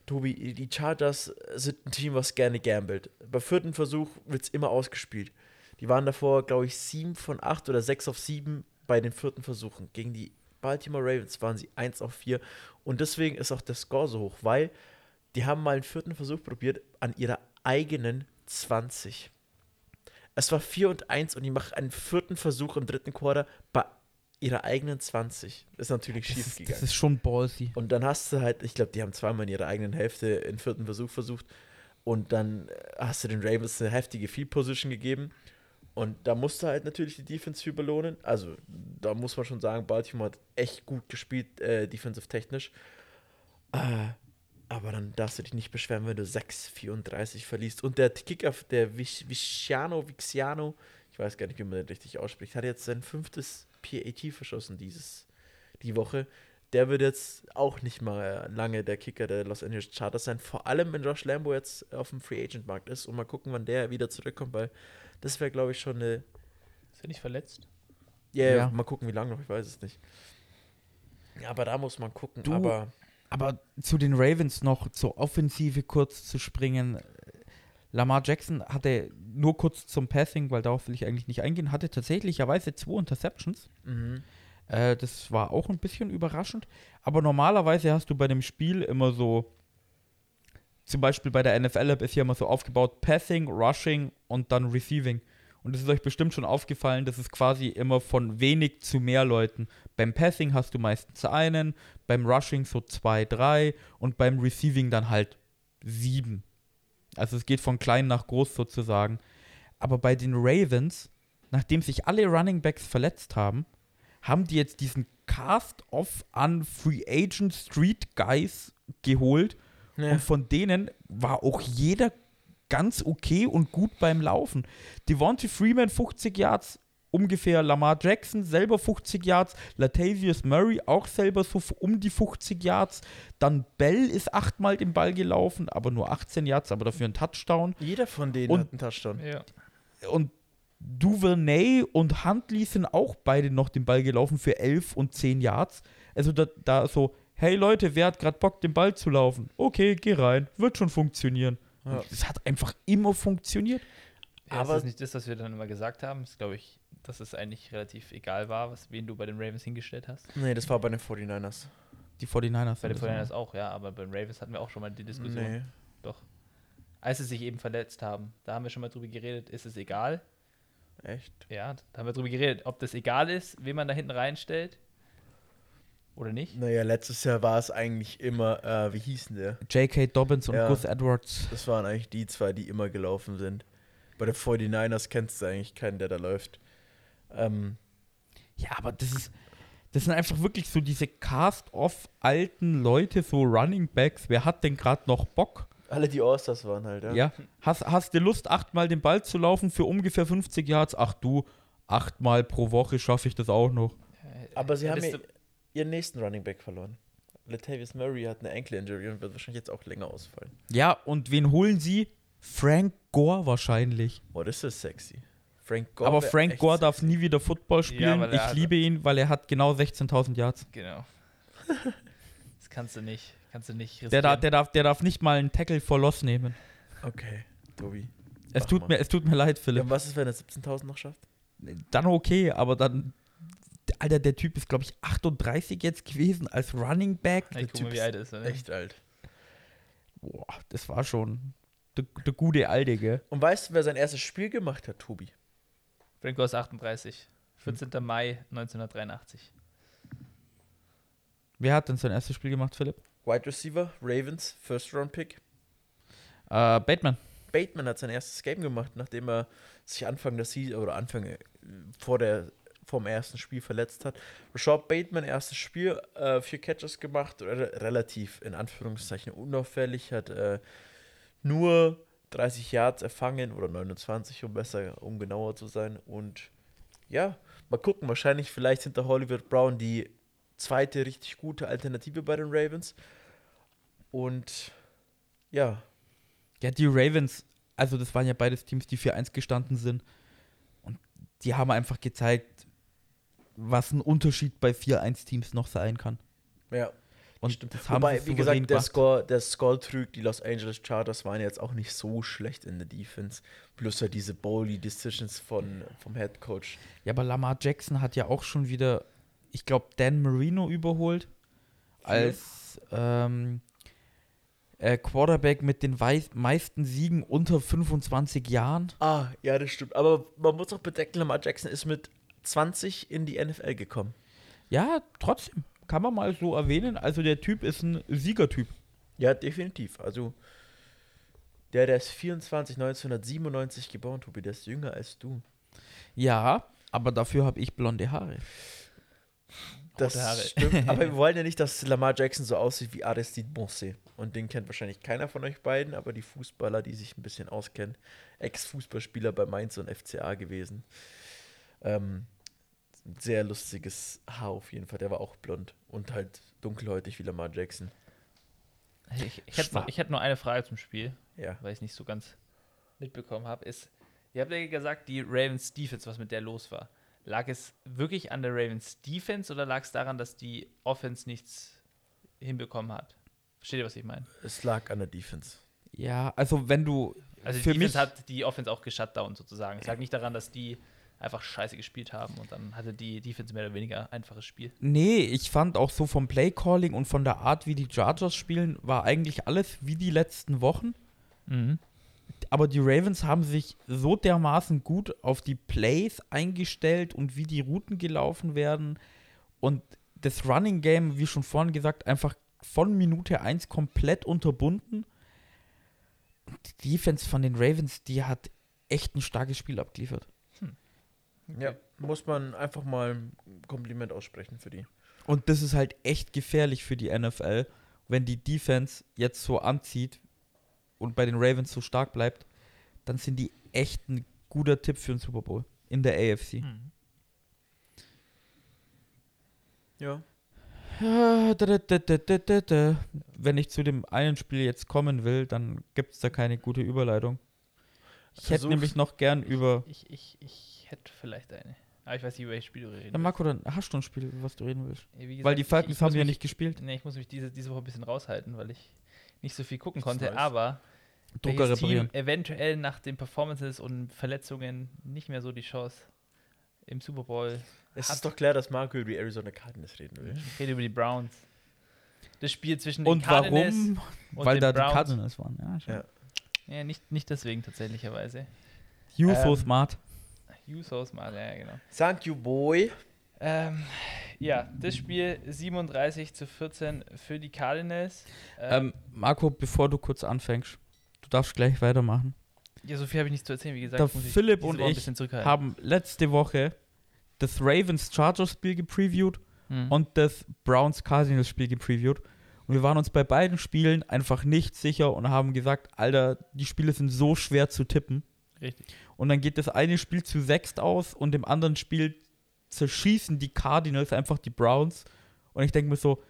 Speaker 2: Tobi, die Chargers sind ein Team, was gerne gambelt. Beim vierten Versuch wird es immer ausgespielt. Die waren davor, glaube ich, 7 von 8 oder 6 auf 7 bei den vierten Versuchen. Gegen die Baltimore Ravens waren sie 1 auf 4. Und deswegen ist auch der Score so hoch, weil die haben mal einen vierten Versuch probiert an ihrer eigenen 20. Es war 4 und 1 und die machen einen vierten Versuch im dritten Quarter bei ihrer eigenen 20. Ist natürlich
Speaker 1: Das
Speaker 2: schief
Speaker 1: ist,
Speaker 2: gegangen.
Speaker 1: das ist schon ballsy.
Speaker 2: Und dann hast du halt, ich glaube, die haben zweimal in ihrer eigenen Hälfte in vierten Versuch versucht. Und dann äh, hast du den Ravens eine heftige Field Position gegeben. Und da musste halt natürlich die Defense für belohnen. Also, da muss man schon sagen, Baltimore hat echt gut gespielt, äh, defensive technisch. Äh, aber dann darfst du dich nicht beschweren, wenn du 6,34 verliest. Und der Kicker, der Viciano, Vixiano, ich weiß gar nicht, wie man den richtig ausspricht, hat jetzt sein fünftes PAT verschossen dieses, die Woche. Der wird jetzt auch nicht mal lange der Kicker der Los Angeles Chargers sein. Vor allem, wenn Josh Lambo jetzt auf dem Free Agent Markt ist und mal gucken, wann der wieder zurückkommt, weil das wäre, glaube ich, schon eine.
Speaker 3: Ist er nicht verletzt?
Speaker 2: Ja,
Speaker 1: Ja.
Speaker 2: mal gucken, wie lange noch, ich weiß es nicht. Ja, aber da muss man gucken.
Speaker 1: Du-
Speaker 2: aber
Speaker 1: Aber zu den Ravens noch zur Offensive kurz zu springen. Lamar Jackson hatte nur kurz zum Passing, weil darauf will ich eigentlich nicht eingehen, hatte tatsächlicherweise zwei Interceptions.
Speaker 2: mhm.
Speaker 1: Äh, das war auch ein bisschen überraschend. Aber normalerweise hast du bei dem Spiel immer so, zum Beispiel bei der NFL App ist hier immer so aufgebaut, Passing, Rushing und dann Receiving. Und es ist euch bestimmt schon aufgefallen, das ist quasi immer von wenig zu mehr Leuten. Beim Passing hast du meistens einen, beim Rushing so zwei, drei und beim Receiving dann halt sieben. Also es geht von klein nach groß sozusagen. Aber bei den Ravens, nachdem sich alle Running Backs verletzt haben, haben die jetzt diesen Cast-Off an Free Agent Street Guys geholt.
Speaker 2: Ja.
Speaker 1: Und von denen war auch jeder ganz okay und gut beim Laufen. Devontae Freeman 50 Yards ungefähr, Lamar Jackson selber 50 Yards, Latavius Murray auch selber so um die 50 Yards. Dann Bell ist achtmal den Ball gelaufen, aber nur 18 Yards, aber dafür ein Touchdown.
Speaker 2: jeder von denen
Speaker 1: Und-
Speaker 2: hat einen Touchdown.
Speaker 3: Ja.
Speaker 1: Und Duvernay und Huntley sind auch beide noch den Ball gelaufen für 11 und 10 Yards. Also da, da so, hey Leute, wer hat gerade Bock, den Ball zu laufen? Okay, geh rein, wird schon funktionieren.
Speaker 2: Ja.
Speaker 1: Es hat einfach immer funktioniert.
Speaker 3: Ja,
Speaker 2: Aber-
Speaker 3: ist das nicht das, was wir dann immer gesagt haben? Ist, glaube ich, dass es eigentlich relativ egal war, was, wen du bei den Ravens hingestellt hast.
Speaker 2: Nee, das war bei den 49ers.
Speaker 1: Die 49ers.
Speaker 3: Bei den
Speaker 1: sind das
Speaker 3: 49ers auch, ja, aber bei den Ravens hatten wir auch schon mal die Diskussion.
Speaker 2: Nee.
Speaker 3: Doch. Als sie sich eben verletzt haben, da haben wir schon mal drüber geredet, ist es egal?
Speaker 2: Echt?
Speaker 3: Ja, da haben wir drüber geredet, ob das egal ist, wen man da hinten reinstellt. Oder nicht?
Speaker 2: Naja, letztes Jahr war es eigentlich immer, äh, wie hießen der?
Speaker 1: J.K. Dobbins und
Speaker 2: Ja.
Speaker 1: Gus Edwards.
Speaker 2: Das waren eigentlich die zwei, die immer gelaufen sind. Bei den 49ers kennst du eigentlich keinen, der da läuft. Ähm,
Speaker 1: Ja, aber das ist. Das sind einfach wirklich so diese Cast-off alten Leute, so Running Backs. Wer hat denn gerade noch Bock?
Speaker 2: alle die Allstars waren halt, ja.
Speaker 1: Ja. Hast, hast du Lust, achtmal den Ball zu laufen für ungefähr 50 Yards? Ach du, achtmal pro Woche schaffe ich das auch noch.
Speaker 2: Aber sie haben ja ihren nächsten Running Back verloren. Latavius Murray hat eine Ankle-Injury und wird wahrscheinlich jetzt auch länger ausfallen.
Speaker 1: Ja, und wen holen sie? Frank Gore wahrscheinlich.
Speaker 2: Oh, das ist sexy. Frank Gore.
Speaker 1: Aber Frank Gore
Speaker 2: sexy.
Speaker 1: darf nie wieder Football spielen.
Speaker 3: er
Speaker 1: ich liebe ihn, weil er hat genau 16.000 Yards.
Speaker 3: Genau. das kannst du nicht. Kannst du nicht
Speaker 1: Der, da,
Speaker 3: riskieren.
Speaker 1: der, darf, der darf nicht mal einen Tackle for Loss nehmen.
Speaker 2: Okay, Tobi.
Speaker 1: Es tut,
Speaker 2: mal.
Speaker 1: mir, es tut mir leid,
Speaker 2: Ja,
Speaker 1: Philipp.
Speaker 2: und was ist, wenn er 17.000 noch schafft?
Speaker 1: Dann okay, aber dann. Alter, der Typ ist, glaube ich, 38 jetzt gewesen als Running Back.
Speaker 3: Ich
Speaker 1: Der
Speaker 3: guck mal,
Speaker 1: Typ
Speaker 3: wie
Speaker 1: ist-
Speaker 3: alt ist er. Ne?
Speaker 2: Echt alt.
Speaker 1: Boah, das war schon der, der gute Alte, gell?
Speaker 2: Und weißt du, wer sein erstes Spiel gemacht hat, Tobi?
Speaker 3: Frank Gore ist 38. 14. Mai 1983.
Speaker 1: Wer hat denn sein erstes Spiel gemacht, Philipp?
Speaker 2: Wide Receiver, Ravens, First Round Pick.
Speaker 1: Äh, Bateman.
Speaker 2: Bateman hat sein erstes Game gemacht, nachdem er sich Anfang der Season oder Anfang äh, vor der vom ersten Spiel verletzt hat. Rashad Bateman erstes Spiel, äh, vier Catches gemacht, re relativ in Anführungszeichen unauffällig, hat äh, nur 30 Yards erfangen oder 29, um besser, um genauer zu sein. Und ja, mal gucken, wahrscheinlich vielleicht hinter Hollywood Brown die zweite richtig gute Alternative bei den Ravens. Und ja,
Speaker 1: Ja, die Ravens, also das waren ja beides Teams, die 4-1 gestanden sind. Und die haben einfach gezeigt, was ein Unterschied bei 4-1-Teams noch sein kann.
Speaker 2: Ja.
Speaker 1: Und
Speaker 2: Stimmt.
Speaker 1: das haben
Speaker 2: Wobei, wie gesagt, der. Score, der Score trügt, die Los Angeles Chargers waren jetzt auch nicht so schlecht in der Defense. Plus ja diese Bowly Decisions von, vom Head Coach.
Speaker 1: Ja, aber Lamar Jackson hat ja auch schon wieder, ich glaube, Dan Marino überholt als ähm, äh, Quarterback mit den meisten Siegen unter 25 Jahren.
Speaker 2: Ah, ja, das stimmt. Aber man muss auch bedenken, Lamar Jackson ist mit 20 in die NFL gekommen.
Speaker 1: Ja, trotzdem, kann man mal so erwähnen. Also der Typ ist ein Siegertyp.
Speaker 2: Ja, definitiv. Also, der, der ist 24, 1997 geboren, Tobi, der ist jünger als du.
Speaker 1: Ja, aber dafür habe ich blonde Haare.
Speaker 2: Das
Speaker 3: Haare.
Speaker 2: stimmt. Aber wir wollen ja nicht, dass Lamar Jackson so aussieht wie Aristide Bonce. Und den kennt wahrscheinlich keiner von euch beiden, aber die Fußballer, die sich ein bisschen auskennen, Ex-Fußballspieler bei Mainz und FCA gewesen. Ähm, sehr lustiges Haar auf jeden Fall. Der war auch blond und halt dunkelhäutig wie Lamar Jackson.
Speaker 3: Ich, ich, hätte, ich hätte nur eine Frage zum Spiel,
Speaker 2: Ja.
Speaker 3: weil ich es nicht so ganz mitbekommen habe. Ist, ihr habt ja gesagt, die Ravens Defense, was mit der los war. Lag es wirklich an der Ravens Defense oder lag es daran, dass die Offense nichts hinbekommen hat? Versteht ihr, was ich meine?
Speaker 2: Es lag an der Defense.
Speaker 1: Ja, also wenn du
Speaker 3: Also die
Speaker 1: für
Speaker 3: Defense
Speaker 1: mich
Speaker 3: hat die Offense auch geshutdown sozusagen. Es lag nicht daran, dass die einfach scheiße gespielt haben und dann hatte die Defense mehr oder weniger einfaches Spiel.
Speaker 1: Nee, ich fand auch so vom Playcalling und von der Art, wie die Chargers spielen, war eigentlich alles wie die letzten Wochen. Aber die Ravens haben sich so dermaßen gut auf die Plays eingestellt und wie die Routen gelaufen werden. Und das Running Game, wie schon vorhin gesagt, einfach von Minute 1 komplett unterbunden. Und die Defense von den Ravens, die hat echt ein starkes Spiel abgeliefert.
Speaker 2: Ja. Muss man einfach mal ein Kompliment aussprechen für die.
Speaker 1: Und das ist halt echt gefährlich für die NFL, wenn die Defense jetzt so anzieht und bei den Ravens so stark bleibt, dann sind die echt ein guter Tipp für den Super Bowl in der AFC.
Speaker 3: Hm.
Speaker 2: Ja.
Speaker 1: Wenn ich zu dem einen Spiel jetzt kommen will, dann gibt es da keine gute Überleitung. Ich hätte nämlich noch gern über.
Speaker 3: Ich, ich, ich hätte vielleicht eine. Aber ich weiß nicht, über welches Spiel du reden
Speaker 1: Ja,
Speaker 3: willst.
Speaker 1: Marco, dann hast du ein Spiel, über was du reden willst.
Speaker 3: Ja, wie
Speaker 1: Weil
Speaker 3: gesagt,
Speaker 1: die Falcons
Speaker 3: ich
Speaker 1: haben ja nicht gespielt.
Speaker 3: Nee, ich muss mich diese, diese Woche ein bisschen raushalten, weil ich nicht so viel gucken
Speaker 2: Das
Speaker 3: konnte. Aber
Speaker 1: Drucker
Speaker 3: welches Team
Speaker 1: reparieren.
Speaker 3: eventuell nach den Performances und Verletzungen nicht mehr so die Chance im Super Bowl.
Speaker 2: Es
Speaker 3: Hat-
Speaker 2: ist doch klar, dass Marco über die Arizona Cardinals reden will.
Speaker 3: Ich rede über die Browns. Das Spiel zwischen den
Speaker 1: Und
Speaker 3: Cardinals
Speaker 1: warum?
Speaker 3: und
Speaker 1: Weil
Speaker 3: den
Speaker 1: da
Speaker 3: Browns.
Speaker 1: die Cardinals waren. Ja, schon.
Speaker 2: Ja.
Speaker 3: Ja, nicht, nicht deswegen tatsächlicherweise.
Speaker 1: You so
Speaker 3: Ähm,
Speaker 1: smart.
Speaker 3: Usos mal, ja, genau.
Speaker 2: Thank you, boy.
Speaker 3: Ähm, ja, das Spiel 37 zu 14 für die Cardinals. Ähm,
Speaker 1: Ähm, Marco, bevor du kurz anfängst, du darfst gleich weitermachen.
Speaker 3: ja, so viel habe ich nicht zu erzählen. Wie gesagt, ich
Speaker 1: Philipp und
Speaker 3: Woche ein
Speaker 1: ich haben letzte Woche das Ravens-Chargers-Spiel gepreviewt
Speaker 3: Mhm.
Speaker 1: und das Browns-Cardinals-Spiel gepreviewt. Und wir waren uns bei beiden Spielen einfach nicht sicher und haben gesagt, Alter, die Spiele sind so schwer zu tippen.
Speaker 3: Richtig.
Speaker 1: Und dann geht das eine Spiel zu sechst aus und im anderen Spiel zerschießen die Cardinals einfach die Browns. Und ich denke mir so,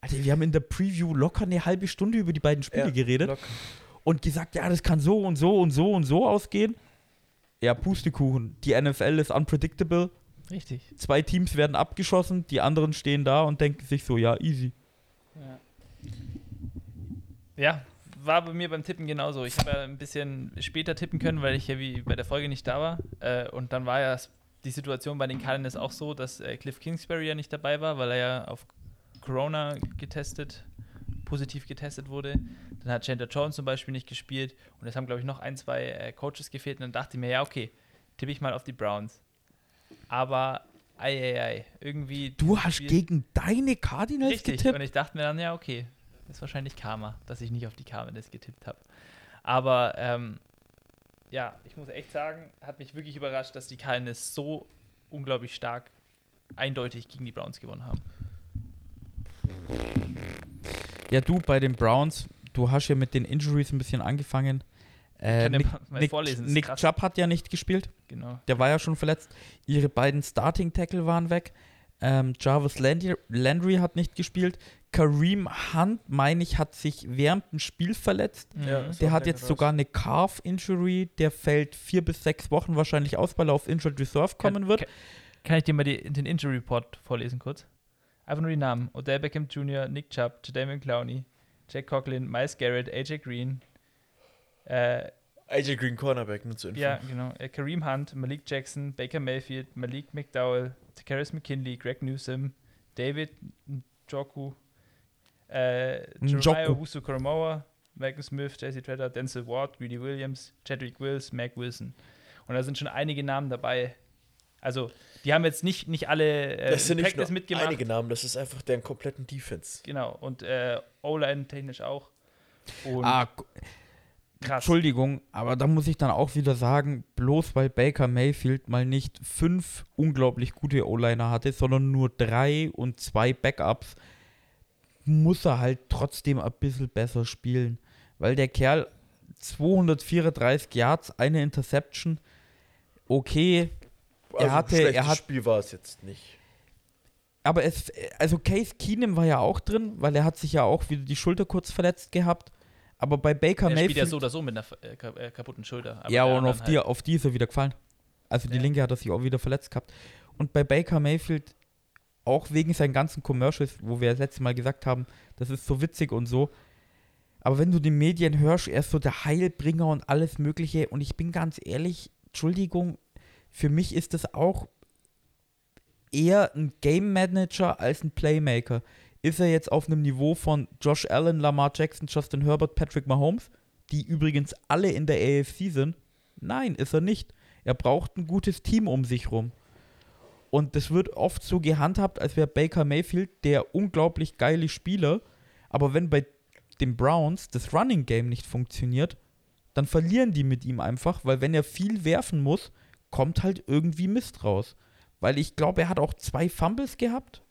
Speaker 1: Alter, wir haben in der Preview locker eine halbe Stunde über die beiden Spiele
Speaker 2: Ja,
Speaker 1: geredet
Speaker 2: locker.
Speaker 1: und gesagt, ja, das kann so und so und so und so ausgehen. Ja, Pustekuchen. Die NFL ist unpredictable.
Speaker 3: Richtig.
Speaker 1: Zwei Teams werden abgeschossen, die anderen stehen da und denken sich so, ja, easy.
Speaker 3: Ja. Ja, war bei mir beim Tippen genauso. Ich habe ja ein bisschen später tippen können, weil ich ja wie bei der Folge nicht da war. Äh, und dann war ja die Situation bei den Cardinals auch so, dass äh, Cliff Kingsbury ja nicht dabei war, weil er ja auf Corona getestet, positiv getestet wurde. Dann hat Chandler Jones zum Beispiel nicht gespielt. Und es haben, glaube ich, noch ein, zwei äh, Coaches gefehlt. Und dann dachte ich mir, ja, okay, tippe ich mal auf die Browns. Aber, ei, ei, ei, irgendwie.
Speaker 1: Du hast gegen deine Cardinals
Speaker 3: Richtig.
Speaker 1: getippt?
Speaker 3: Und ich dachte mir dann, ja, okay, ist wahrscheinlich Karma, dass ich nicht auf die Cardinals getippt habe. Aber ähm, ja, ich muss echt sagen, hat mich wirklich überrascht, dass die Cardinals so unglaublich stark eindeutig gegen die Browns gewonnen haben.
Speaker 1: Ja, du bei den Browns, du hast ja mit den Injuries ein bisschen angefangen. Äh, Nick, Nick, Nick. Chubb hat ja nicht gespielt.
Speaker 3: Genau.
Speaker 1: Der war ja schon verletzt. Ihre beiden Starting-Tackle waren weg. Ähm, Jarvis Landry, Landry hat nicht gespielt. Kareem Hunt, meine ich, hat sich während dem Spiel verletzt.
Speaker 2: Ja,
Speaker 1: Der hat jetzt
Speaker 2: raus.
Speaker 1: sogar eine Calf-Injury. Der fällt vier bis sechs Wochen wahrscheinlich aus, weil er auf Injured Reserve kommen wird.
Speaker 3: Kann, kann ich dir mal die, den Injury Report vorlesen kurz? Einfach nur die Namen. Odell Beckham Jr., Nick Chubb, Jadavion Clowney, Jack Coughlin, Miles Garrett, AJ Green, äh,
Speaker 2: AJ Green Cornerback, nur zu Info.
Speaker 3: ja, genau, äh, Kareem Hunt, Malik Jackson, Baker Mayfield, Malik McDowell, Takaris McKinley, Greg Newsom, David Njoku, äh. Jeremiah Wusu Koromoa, Michael Smith, JC Treader, Denzel Ward, Greedy Williams, Chadwick Wills, Mac Wilson. Und da sind schon einige Namen dabei. Also, die haben jetzt nicht, nicht alle äh,
Speaker 2: Das sind nicht nur
Speaker 3: mitgemacht.
Speaker 2: einige Namen, das ist einfach deren kompletten Defense.
Speaker 3: Genau, und äh, O-Line technisch auch. Und
Speaker 1: Ah,
Speaker 3: krass.
Speaker 1: Entschuldigung, aber da muss ich dann auch wieder sagen, bloß weil Baker Mayfield mal nicht fünf unglaublich gute O-Liner hatte, sondern nur drei und zwei Backups, muss er halt trotzdem ein bisschen besser spielen. Weil der Kerl 234 Yards, eine Interception, okay,
Speaker 2: Also
Speaker 1: hatte- er hat-
Speaker 2: Spiel war es jetzt nicht.
Speaker 1: aber es, also Case Keenum war ja auch drin, weil er hat sich ja auch wieder die Schulter kurz verletzt gehabt. Aber bei Baker
Speaker 3: der spielt
Speaker 1: Mayfield
Speaker 3: ja so oder so mit einer äh, äh, kaputten Schulter. aber
Speaker 1: ja, und auf die, auf die ist er wieder gefallen. Also die
Speaker 3: Ja.
Speaker 1: linke hat er sich auch wieder verletzt gehabt. Und bei Baker Mayfield, auch wegen seinen ganzen Commercials, wo wir das letzte Mal gesagt haben, das ist so witzig und so. Aber wenn du die Medien hörst, er ist so der Heilbringer und alles Mögliche. Und ich bin ganz ehrlich, Entschuldigung, für mich ist das auch eher ein Game Manager als ein Playmaker. Ist er jetzt auf einem Niveau von Josh Allen, Lamar Jackson, Justin Herbert, Patrick Mahomes, die übrigens alle in der AFC sind? Nein, ist er nicht. Er braucht ein gutes Team um sich rum. Und das wird oft so gehandhabt, als wäre Baker Mayfield der unglaublich geile Spieler. Aber wenn bei den Browns das Running Game nicht funktioniert, dann verlieren die mit ihm einfach, weil wenn er viel werfen muss, kommt halt irgendwie Mist raus. Weil ich glaube, er hat auch zwei Fumbles gehabt.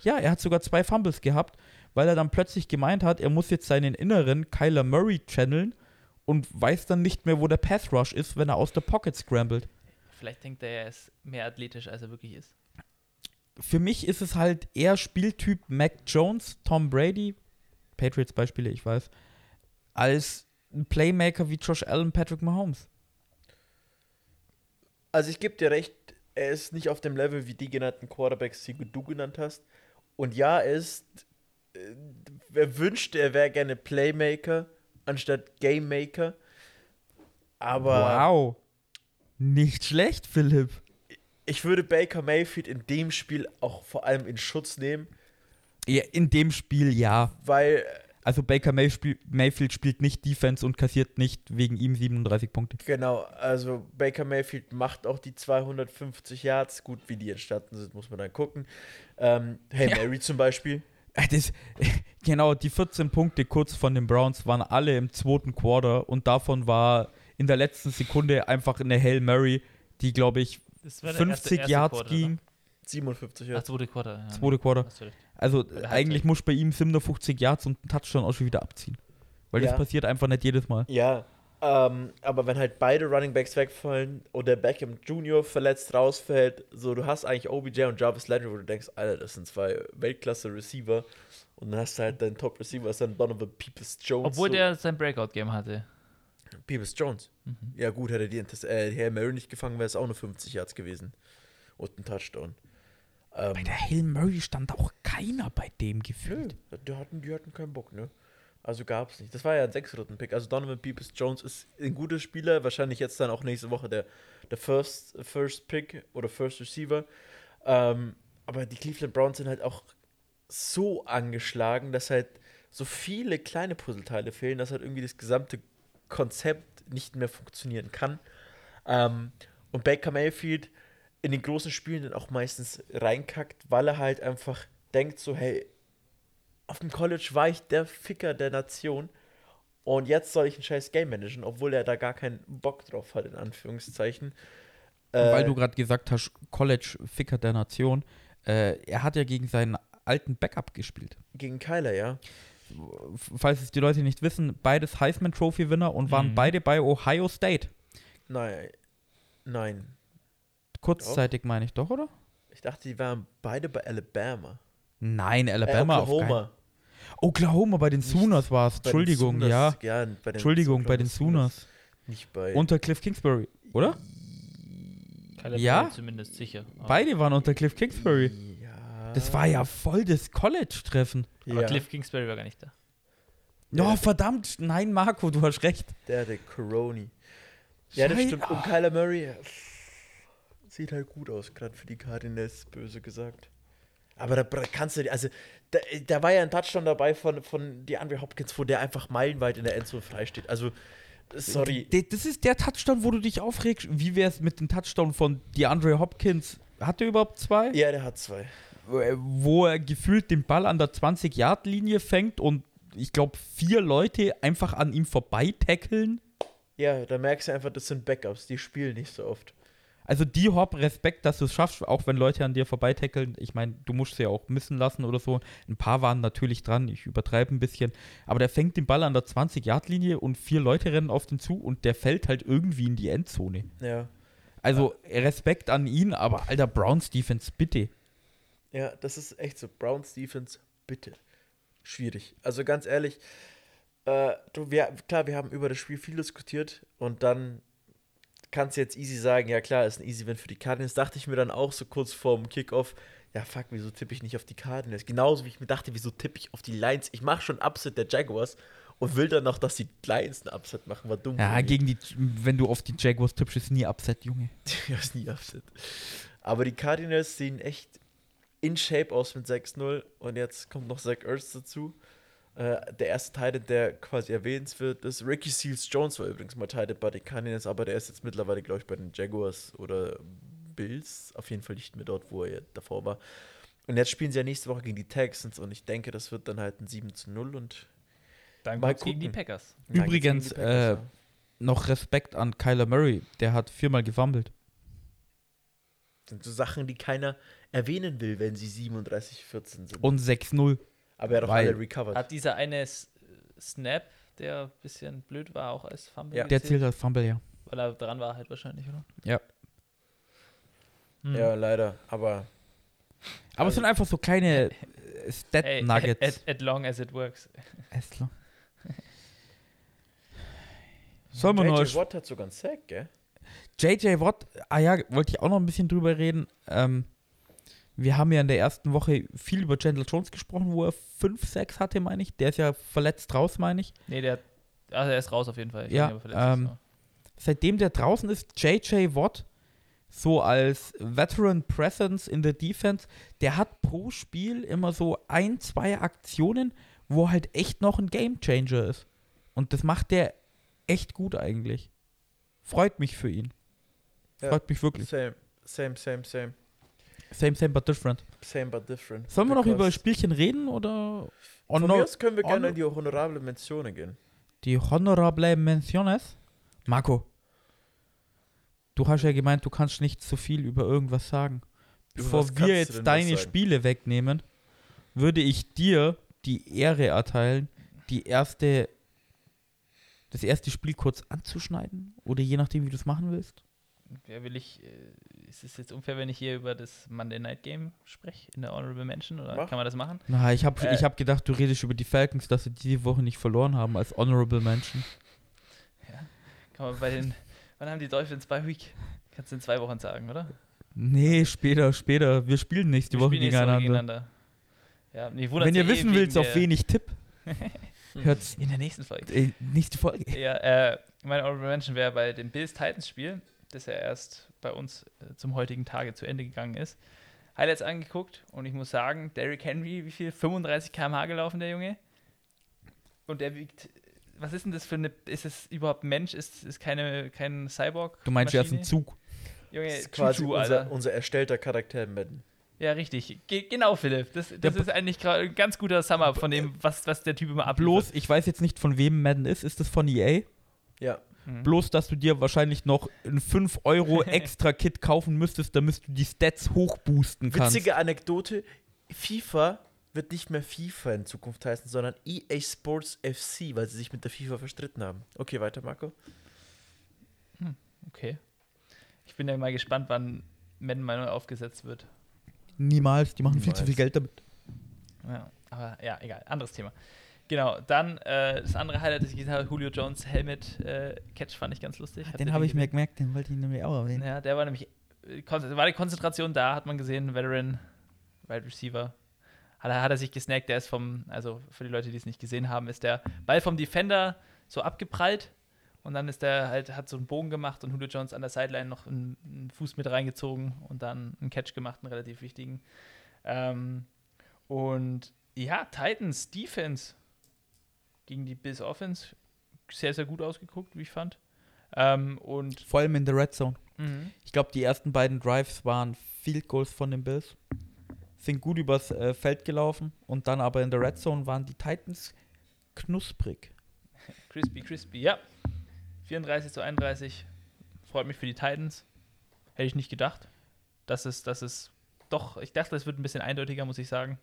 Speaker 1: Ja, er hat sogar zwei Fumbles gehabt, weil er dann plötzlich gemeint hat, er muss jetzt seinen inneren Kyler Murray channeln und weiß dann nicht mehr, wo der Path Rush ist, wenn er aus der Pocket scrambled.
Speaker 3: Vielleicht denkt er, er ist mehr athletisch, als er wirklich ist.
Speaker 1: Für mich ist es halt eher Spieltyp Mac Jones, Tom Brady, Patriots Beispiele, ich weiß, als ein Playmaker wie Josh Allen, Patrick Mahomes.
Speaker 2: Also ich gebe dir recht, er ist nicht auf dem Level wie die genannten Quarterbacks, die du genannt hast. Und ja, er ist, äh, wer wünschte, er wäre gerne Playmaker anstatt Gamemaker. Aber
Speaker 1: wow. Nicht schlecht, Philipp.
Speaker 2: ich würde Baker Mayfield in dem Spiel auch vor allem in Schutz nehmen,
Speaker 1: Ja, in dem Spiel ja.
Speaker 2: weil,
Speaker 1: Also Baker Mayfield, spielt nicht Defense und kassiert nicht wegen ihm 37 Punkte.
Speaker 2: genau, also Baker Mayfield macht auch die 250 Yards. Gut, wie die entstanden sind, muss man dann gucken. Ähm, hey
Speaker 1: Ja.
Speaker 2: Mary zum Beispiel.
Speaker 1: Äh, Das, genau, die 14 Punkte kurz von den Browns waren alle im zweiten Quarter und davon war in der letzten Sekunde einfach eine Hail Mary, die, glaube ich,
Speaker 3: Das war
Speaker 1: 50 Yards ging.
Speaker 2: 57
Speaker 3: Ach,
Speaker 2: Yards.
Speaker 3: zweite Quarter. Ja.
Speaker 1: Zweite Quarter. Also
Speaker 3: Halbzeit.
Speaker 1: eigentlich muss bei ihm 57 Yards und ein Touchdown auch schon wieder abziehen. Weil
Speaker 2: Ja.
Speaker 1: das passiert einfach nicht jedes Mal.
Speaker 2: Ja, ähm, aber wenn halt beide Running Backs wegfallen oder Beckham Jr. verletzt rausfällt, so du hast eigentlich OBJ und Jarvis Landry, wo du denkst, Alter, das sind zwei Weltklasse-Receiver und dann hast du halt deinen Top-Receiver, ist dann Donovan Peoples Jones.
Speaker 3: Obwohl
Speaker 2: so.
Speaker 3: der sein Breakout-Game hatte.
Speaker 2: Peoples Jones.
Speaker 3: Mhm.
Speaker 2: Ja, gut, hätte die äh, Hail Mary nicht gefangen, wäre es auch nur 50 Yards gewesen. Und ein Touchdown. Ähm,
Speaker 1: Bei der Hail Murray stand auch keiner bei dem
Speaker 2: nö,
Speaker 1: gefühlt.
Speaker 2: die hatten, die hatten keinen Bock, ne? Also gab es nicht. Das war ja ein Sechs-Runden-Pick. Also Donovan Peoples Jones ist ein guter Spieler. Wahrscheinlich jetzt dann auch nächste Woche der, der First, First Pick oder First Receiver. Ähm, aber die Cleveland Browns sind halt auch so angeschlagen, dass halt so viele kleine Puzzleteile fehlen, dass halt irgendwie das gesamte Konzept nicht mehr funktionieren kann. Ähm, und Baker Mayfield in den großen Spielen dann auch meistens reinkackt, weil er halt einfach denkt so, hey, auf dem College war ich der Ficker der Nation und jetzt soll ich ein scheiß Game managen, obwohl er da gar keinen Bock drauf hat, in Anführungszeichen.
Speaker 1: Weil
Speaker 2: Äh,
Speaker 1: du gerade gesagt hast, College-Ficker der Nation. Äh, er hat ja gegen seinen alten Backup gespielt.
Speaker 2: gegen Kyler, ja.
Speaker 1: Falls es die Leute nicht wissen, beides Heisman-Trophy-Winner und waren
Speaker 3: Mhm.
Speaker 1: beide bei Ohio State.
Speaker 2: Nein. Nein.
Speaker 1: Kurzzeitig meine ich doch, oder?
Speaker 2: Ich dachte, die waren beide bei Alabama.
Speaker 1: Nein, Alabama
Speaker 2: äh,
Speaker 1: auf keinen-
Speaker 2: Oklahoma.
Speaker 1: Oklahoma bei den Sooners war es. Entschuldigung,
Speaker 2: Sooners-
Speaker 1: ja.
Speaker 2: ja bei den
Speaker 1: Entschuldigung, bei den Sooners.
Speaker 2: Nicht bei.
Speaker 1: Unter Cliff Kingsbury, oder? Ja?
Speaker 3: Zumindest sicher.
Speaker 1: Beide waren unter Cliff Kingsbury. Das war ja voll das College-Treffen.
Speaker 3: aber
Speaker 2: ja,
Speaker 3: Cliff Kingsbury war gar nicht da.
Speaker 1: Ja,
Speaker 2: Ja.
Speaker 1: verdammt. Nein, Marco, du hast recht.
Speaker 2: Der, der Coroni. Ja, das stimmt. Und Kyler Murray sieht halt gut aus, gerade für die Cardinals, böse gesagt. Aber da kannst du, also, da, da war ja ein Touchdown dabei von, von DeAndre Hopkins, wo der einfach meilenweit in der Endzone frei steht. Also, sorry.
Speaker 1: Das ist der Touchdown, wo du dich aufregst. Wie wäre es mit dem Touchdown von DeAndre Hopkins? Hat er überhaupt zwei?
Speaker 2: Ja, der hat zwei.
Speaker 1: Wo er gefühlt den Ball an der 20-Yard-Linie fängt und ich glaube, vier Leute einfach an ihm vorbei tackeln.
Speaker 2: Ja, da merkst du einfach, das sind Backups, die spielen nicht so oft.
Speaker 1: Also die Hop, Respekt, dass du es schaffst, auch wenn Leute an dir vorbeitackeln. Ich meine, du musst sie ja auch missen lassen oder so. Ein paar waren natürlich dran, ich übertreibe ein bisschen. Aber der fängt den Ball an der 20-Yard-Linie und vier Leute rennen auf den zu und der fällt halt irgendwie in die Endzone.
Speaker 2: Ja.
Speaker 1: Also Respekt an ihn, aber alter Browns Defense, bitte.
Speaker 2: Ja, das ist echt so. Browns Defense, bitte. Schwierig. Also ganz ehrlich, äh, du, wir, klar, wir haben über das Spiel viel diskutiert und dann kannst du jetzt easy sagen, ja klar, ist ein easy Win für die Cardinals. Dachte ich mir dann auch so kurz vorm Kickoff, ja fuck, wieso tippe ich nicht auf die Cardinals? Genauso wie ich mir dachte, wieso tippe ich auf die Lions? Ich mache schon Upset der Jaguars und will dann noch, dass die Lions einen Upset machen. War dumm.
Speaker 1: Ja, gegen die, wenn du auf die Jaguars tippst, ist nie Upset, Junge.
Speaker 2: Ja, ist nie Upset. Aber die Cardinals sehen echt in Shape aus mit 6-0 und jetzt kommt noch Zach Ertz dazu. Äh, der erste Teil, der quasi erwähnt wird, ist Ricky Seals Jones war übrigens mal Teil bei den Cardinals, aber der ist jetzt mittlerweile, glaube ich, bei den Jaguars oder Bills. Auf jeden Fall nicht mehr dort, wo er davor war. Und jetzt spielen sie ja nächste Woche gegen die Texans und ich denke, das wird dann halt ein 7 zu 0 und
Speaker 3: Dann
Speaker 2: Mal
Speaker 3: gegen die. Packers.
Speaker 1: Übrigens,
Speaker 2: die Packers,
Speaker 1: äh,
Speaker 2: ja.
Speaker 1: Noch Respekt an Kyler Murray, der hat viermal gefummelt.
Speaker 2: Sind so Sachen, die keiner erwähnen will, wenn sie 37-14 sind.
Speaker 1: Und 6-0.
Speaker 2: aber er hat auch
Speaker 1: weil-
Speaker 2: alle recovered.
Speaker 3: Hat dieser eine S Snap, der ein bisschen blöd war, auch als Fumble
Speaker 2: Ja.
Speaker 1: Der zählt als Fumble, ja.
Speaker 3: Weil er dran war halt wahrscheinlich, oder?
Speaker 1: Ja.
Speaker 3: Hm.
Speaker 2: Ja, leider. Aber
Speaker 1: Aber es sind einfach so kleine äh,
Speaker 3: Hey,
Speaker 1: Stat-Nuggets.
Speaker 3: At, at long as it works.
Speaker 1: Essler. Sollen wir
Speaker 2: JJ
Speaker 1: nur.
Speaker 2: Watt hat sogar einen Sack, gell?
Speaker 1: JJ Watt, ah ja, wollte ich auch noch ein bisschen drüber reden. Ähm, wir haben ja in der ersten Woche viel über Chandler Jones gesprochen, wo er 5 Sacks hatte, meine ich. Der ist ja verletzt raus, meine ich.
Speaker 3: Nee, der, also er ist raus auf jeden Fall. Ich
Speaker 1: Ja,
Speaker 3: ist,
Speaker 1: ähm,
Speaker 3: aber-
Speaker 1: Seitdem der draußen ist, JJ Watt so als Veteran Presence in der Defense, der hat pro Spiel immer so ein, zwei Aktionen, wo halt echt noch ein Game Changer ist. Und das macht der echt gut eigentlich. Freut mich für ihn.
Speaker 2: Ja.
Speaker 1: Freut mich wirklich.
Speaker 2: Same, same, same, same.
Speaker 1: Same, same, but different.
Speaker 2: Same but different.
Speaker 1: Sollen wir noch über Spielchen reden oder
Speaker 2: Von
Speaker 1: honor
Speaker 2: mir aus können wir gerne in die honorable Mentionen gehen.
Speaker 1: die honorable menciones? Marco, du hast ja gemeint, du kannst nicht zu viel über irgendwas sagen. Bevor wir jetzt deine? Spiele wegnehmen, würde ich dir die Ehre erteilen, die erste, das erste Spiel kurz anzuschneiden oder je nachdem, wie du es machen willst.
Speaker 3: Ja, will ich, äh, ist es jetzt unfair, wenn ich hier über das Monday Night Game spreche, in der Honorable Mention, oder
Speaker 2: Mach.
Speaker 3: kann man das machen?
Speaker 1: Na, ich habe
Speaker 3: Äh.
Speaker 1: ich hab gedacht, du redest über die Falcons, dass sie diese Woche nicht verloren haben als Honorable Mention.
Speaker 3: Kann man bei den, wann haben die Dolphins bei Week? Kannst du in zwei Wochen sagen, oder?
Speaker 1: Nee, später, später. Wir spielen nächste
Speaker 3: Wir
Speaker 1: Woche
Speaker 3: spielen nächste Woche
Speaker 1: gegeneinander.
Speaker 3: Ja, wundert's
Speaker 1: Wenn ihr
Speaker 3: ja eh
Speaker 1: wissen willst, auf wen ich tipp, hört's
Speaker 3: In der nächsten Folge.
Speaker 1: äh, nächste Folge.
Speaker 3: Ja, äh, meine Honorable Mention wäre bei dem Bills-Titans-Spiel, das ja erst bei uns äh, zum heutigen Tage zu Ende gegangen ist. Highlights angeguckt und ich muss sagen, Derrick Henry, wie viel? 35 km/h gelaufen, der Junge. Und der wiegt, was ist denn das für eine, ist es überhaupt ein Mensch? Ist es keine, kein Cyborg?
Speaker 1: Du meinst, er ist ein? Zug.
Speaker 3: Junge,
Speaker 2: Das ist quasi
Speaker 3: Chuchu,
Speaker 2: unser, unser erstellter Charakter im Madden.
Speaker 3: Ja, richtig. Ge genau, Philipp. Das, das ist eigentlich gerade ein ganz guter Summer von dem, was, was der Typ immer abliefert.
Speaker 1: Bloß, ich weiß jetzt nicht, von wem Madden ist. Ist das von EA?
Speaker 2: Ja.
Speaker 3: Mhm.
Speaker 1: Bloß, dass du dir wahrscheinlich noch ein 5 Euro extra Kit kaufen müsstest, damit du die Stats hochboosten kannst.
Speaker 2: Witzige Anekdote: FIFA wird nicht mehr FIFA in Zukunft heißen, sondern EA Sports FC, weil sie sich mit der FIFA verstritten haben. Okay, weiter, Marco.
Speaker 3: Okay. Ich bin ja mal gespannt, wann Madden mal neu aufgesetzt wird.
Speaker 1: Niemals, die machen viel zu
Speaker 2: Niemals.
Speaker 1: viel Geld damit.
Speaker 3: Ja. Aber ja, egal, anderes Thema. Genau, dann äh, das andere Highlight, das ich gesehen habe, Julio Jones Helmet-Catch fand ich ganz lustig. Ihr
Speaker 1: Den habe ich mir gemerkt, den wollte ich nämlich auch erwähnen.
Speaker 3: Ja, der war nämlich, äh, war die Konzentration da, hat man gesehen, Veteran, Wide Receiver. Hat er, hat er sich gesnackt, der ist vom, also für die Leute, die es nicht gesehen haben, ist der Ball vom Defender so abgeprallt und dann ist der halt, hat so einen Bogen gemacht und Julio Jones an der Sideline noch einen, einen Fuß mit reingezogen und dann einen Catch gemacht, einen relativ wichtigen. Ähm, und ja, Titans Defense gegen die Bills Offense sehr, sehr gut ausgeguckt, wie ich fand. Ähm, und
Speaker 1: Vor allem in der Red Zone.
Speaker 3: mhm.
Speaker 1: Ich glaube, die ersten beiden Drives waren Field Goals von den Bills. Sind gut übers äh, Feld gelaufen. Und dann aber in der Red Zone waren die Titans knusprig.
Speaker 3: Crispy, crispy, ja. 34 zu 31. Freut mich für die Titans. Hätte ich nicht gedacht. Das ist, das ist doch, ich dachte, es wird ein bisschen eindeutiger, muss ich sagen.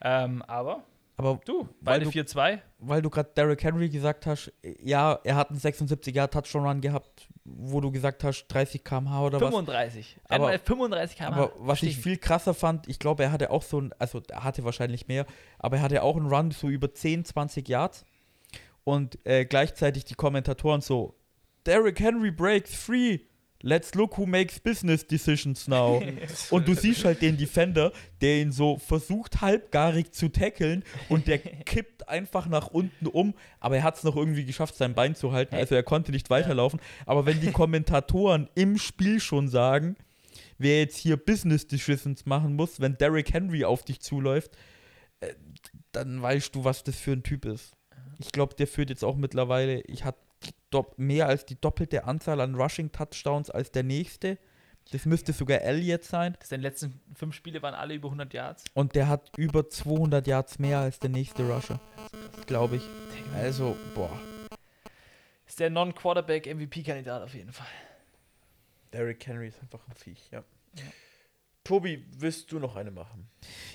Speaker 3: Ähm, aber
Speaker 1: Aber
Speaker 3: du,
Speaker 1: Weil
Speaker 3: beide
Speaker 1: du-
Speaker 3: 4-2.
Speaker 1: weil du gerade Derrick Henry gesagt hast, ja, er hat einen 76 Jahr Touchdown Run gehabt, wo du gesagt hast 30 km/h oder was.
Speaker 3: 35.
Speaker 1: Aber-
Speaker 3: Einmal 35 km
Speaker 1: Aber was ich viel krasser fand, ich glaube, er hatte auch so ein, also er hatte wahrscheinlich mehr, aber er hatte auch einen Run so über 10, 20 Yards und äh, gleichzeitig die Kommentatoren so, Derrick Henry breaks free, let's look who makes business decisions now. und du siehst halt den Defender, der ihn so versucht halbgarig zu tackeln und der kippt einfach nach unten um, aber er hat es noch irgendwie geschafft, sein Bein zu halten, also er konnte nicht weiterlaufen. Aber wenn die Kommentatoren im Spiel schon sagen, wer jetzt hier Business Decisions machen muss, wenn Derrick Henry auf dich zuläuft, äh, dann weißt du, was das für ein Typ ist. Ich glaube, der führt jetzt auch mittlerweile, ich hatte mehr als die doppelte Anzahl an Rushing Touchdowns als der nächste. Das müsste sogar Elliott sein.
Speaker 3: Das den letzten fünf Spiele waren alle über 100 Yards.
Speaker 1: Und der hat über 200 Yards mehr als der nächste Rusher, glaube ich. Also, boah.
Speaker 3: Ist der Non-Quarterback-MVP-Kandidat auf jeden Fall.
Speaker 2: Derrick Henry ist einfach ein Viech, ja. Tobi, willst du noch eine machen?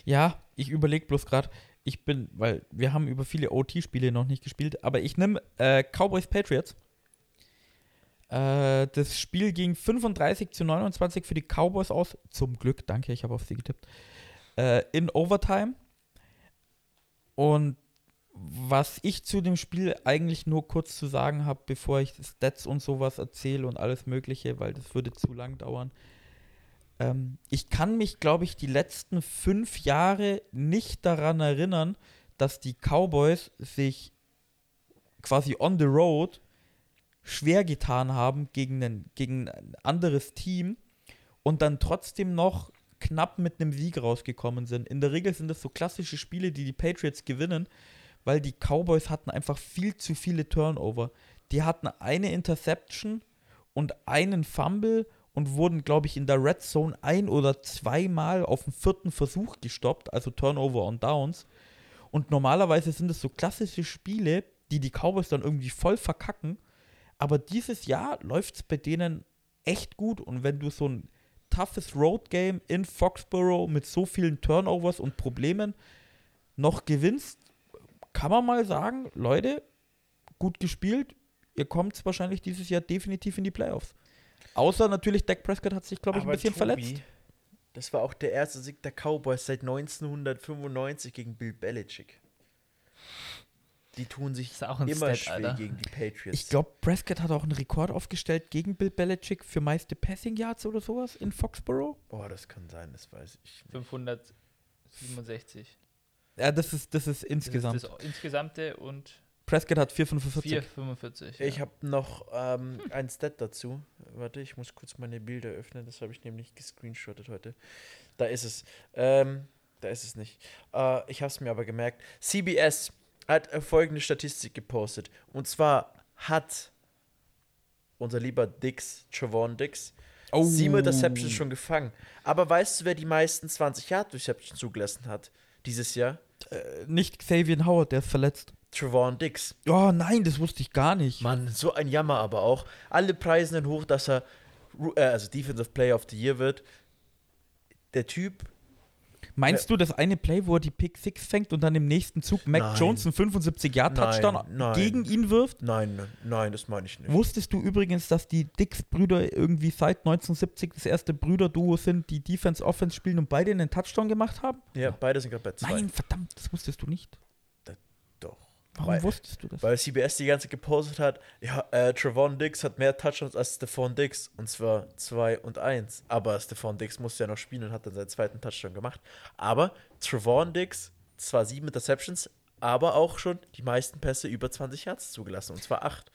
Speaker 1: Ja, ich überlege bloß gerade, ich bin, weil wir haben über viele OT-Spiele noch nicht gespielt, aber ich nehme äh, Cowboys Patriots. Äh, das Spiel ging 35 zu 29 für die Cowboys aus. Zum Glück, danke, ich habe auf sie getippt. Äh, in Overtime. Und was ich zu dem Spiel eigentlich nur kurz zu sagen habe, bevor ich Stats und sowas erzähle und alles Mögliche, weil das würde zu lang dauern. Ähm, ich kann mich, glaube ich, die letzten fünf Jahre nicht daran erinnern, dass die Cowboys sich quasi on the road schwer getan haben gegen, einen, gegen ein anderes Team und dann trotzdem noch knapp mit einem Sieg rausgekommen sind. In der Regel sind das so klassische Spiele, die die Patriots gewinnen, weil die Cowboys hatten einfach viel zu viele Turnover. Die hatten eine Interception und einen Fumble und wurden, glaube ich, in der Red Zone ein oder zweimal auf dem vierten Versuch gestoppt, also Turnover und Downs. Und normalerweise sind es so klassische Spiele, die die Cowboys dann irgendwie voll verkacken. Aber dieses Jahr läuft es bei denen echt gut. Und wenn du so ein toughes Road Game in Foxborough mit so vielen Turnovers und Problemen noch gewinnst, kann man mal sagen, Leute, gut gespielt. Ihr kommt wahrscheinlich dieses Jahr definitiv in die Playoffs. Außer natürlich, Dak Prescott hat sich, glaube ich, ein bisschen
Speaker 2: Tobi,
Speaker 1: verletzt.
Speaker 2: Das war auch der erste Sieg der Cowboys seit 1995 gegen Bill Belichick. Die tun sich
Speaker 3: Das ist auch ein
Speaker 2: immer
Speaker 3: Stat,
Speaker 2: schwer
Speaker 3: Alter.
Speaker 2: gegen die Patriots.
Speaker 1: Ich glaube, Prescott hat auch einen Rekord aufgestellt gegen Bill Belichick für meiste Passing Yards oder sowas in Foxborough.
Speaker 2: Boah, das kann sein, das weiß ich nicht.
Speaker 3: 567.
Speaker 1: Ja, das ist, das ist
Speaker 3: Das
Speaker 1: insgesamt.
Speaker 3: ist das insgesamte und
Speaker 1: Prescott hat 445.
Speaker 3: 445.
Speaker 2: Ich habe noch ähm, ein Stat dazu. Warte, ich muss kurz meine Bilder öffnen. Das habe ich nämlich gescreenshottet heute. Da ist es. Ähm, da ist es nicht. Äh, ich habe es mir aber gemerkt. CBS hat folgende Statistik gepostet. Und zwar hat unser lieber Dix, Javon Dix,
Speaker 1: Oh.
Speaker 2: sieben Interceptions schon gefangen. Aber weißt du, wer die meisten 20 Yard Receptions zugelassen hat dieses Jahr?
Speaker 1: Äh, nicht Xavier Howard, der ist verletzt.
Speaker 2: Javon Dix.
Speaker 1: Oh nein, das wusste ich gar nicht.
Speaker 2: Mann, so ein Jammer aber auch. Alle preisen ihn hoch, dass er äh, also Defensive Player of the Year wird. Der Typ
Speaker 1: Meinst du das eine Play, wo er die Pick 6 fängt und dann im nächsten Zug Mac
Speaker 2: Nein.
Speaker 1: Jones einen 75-Yard-Touchdown
Speaker 2: Nein, nein.
Speaker 1: gegen ihn wirft?
Speaker 2: Nein, nein, das meine ich nicht.
Speaker 1: Wusstest du übrigens, dass die Dix-Brüder irgendwie seit 1970 das erste Brüderduo sind, die Defense-Offense spielen und beide einen Touchdown gemacht haben?
Speaker 2: Ja, beide sind gerade bei zwei.
Speaker 1: Nein, verdammt, das wusstest du nicht. Warum
Speaker 2: Weil-
Speaker 1: wusstest du das?
Speaker 2: Weil CBS die ganze Zeit gepostet hat, ja, äh, Trevon Diggs hat mehr Touchdowns als Stephon Diggs. Und zwar 2 und 1. Aber Stephon Diggs musste ja noch spielen und hat dann seinen zweiten Touchdown gemacht. Aber Trevon Diggs, zwar sieben Interceptions, aber auch schon die meisten Pässe über 20 Yards zugelassen. Und zwar 8.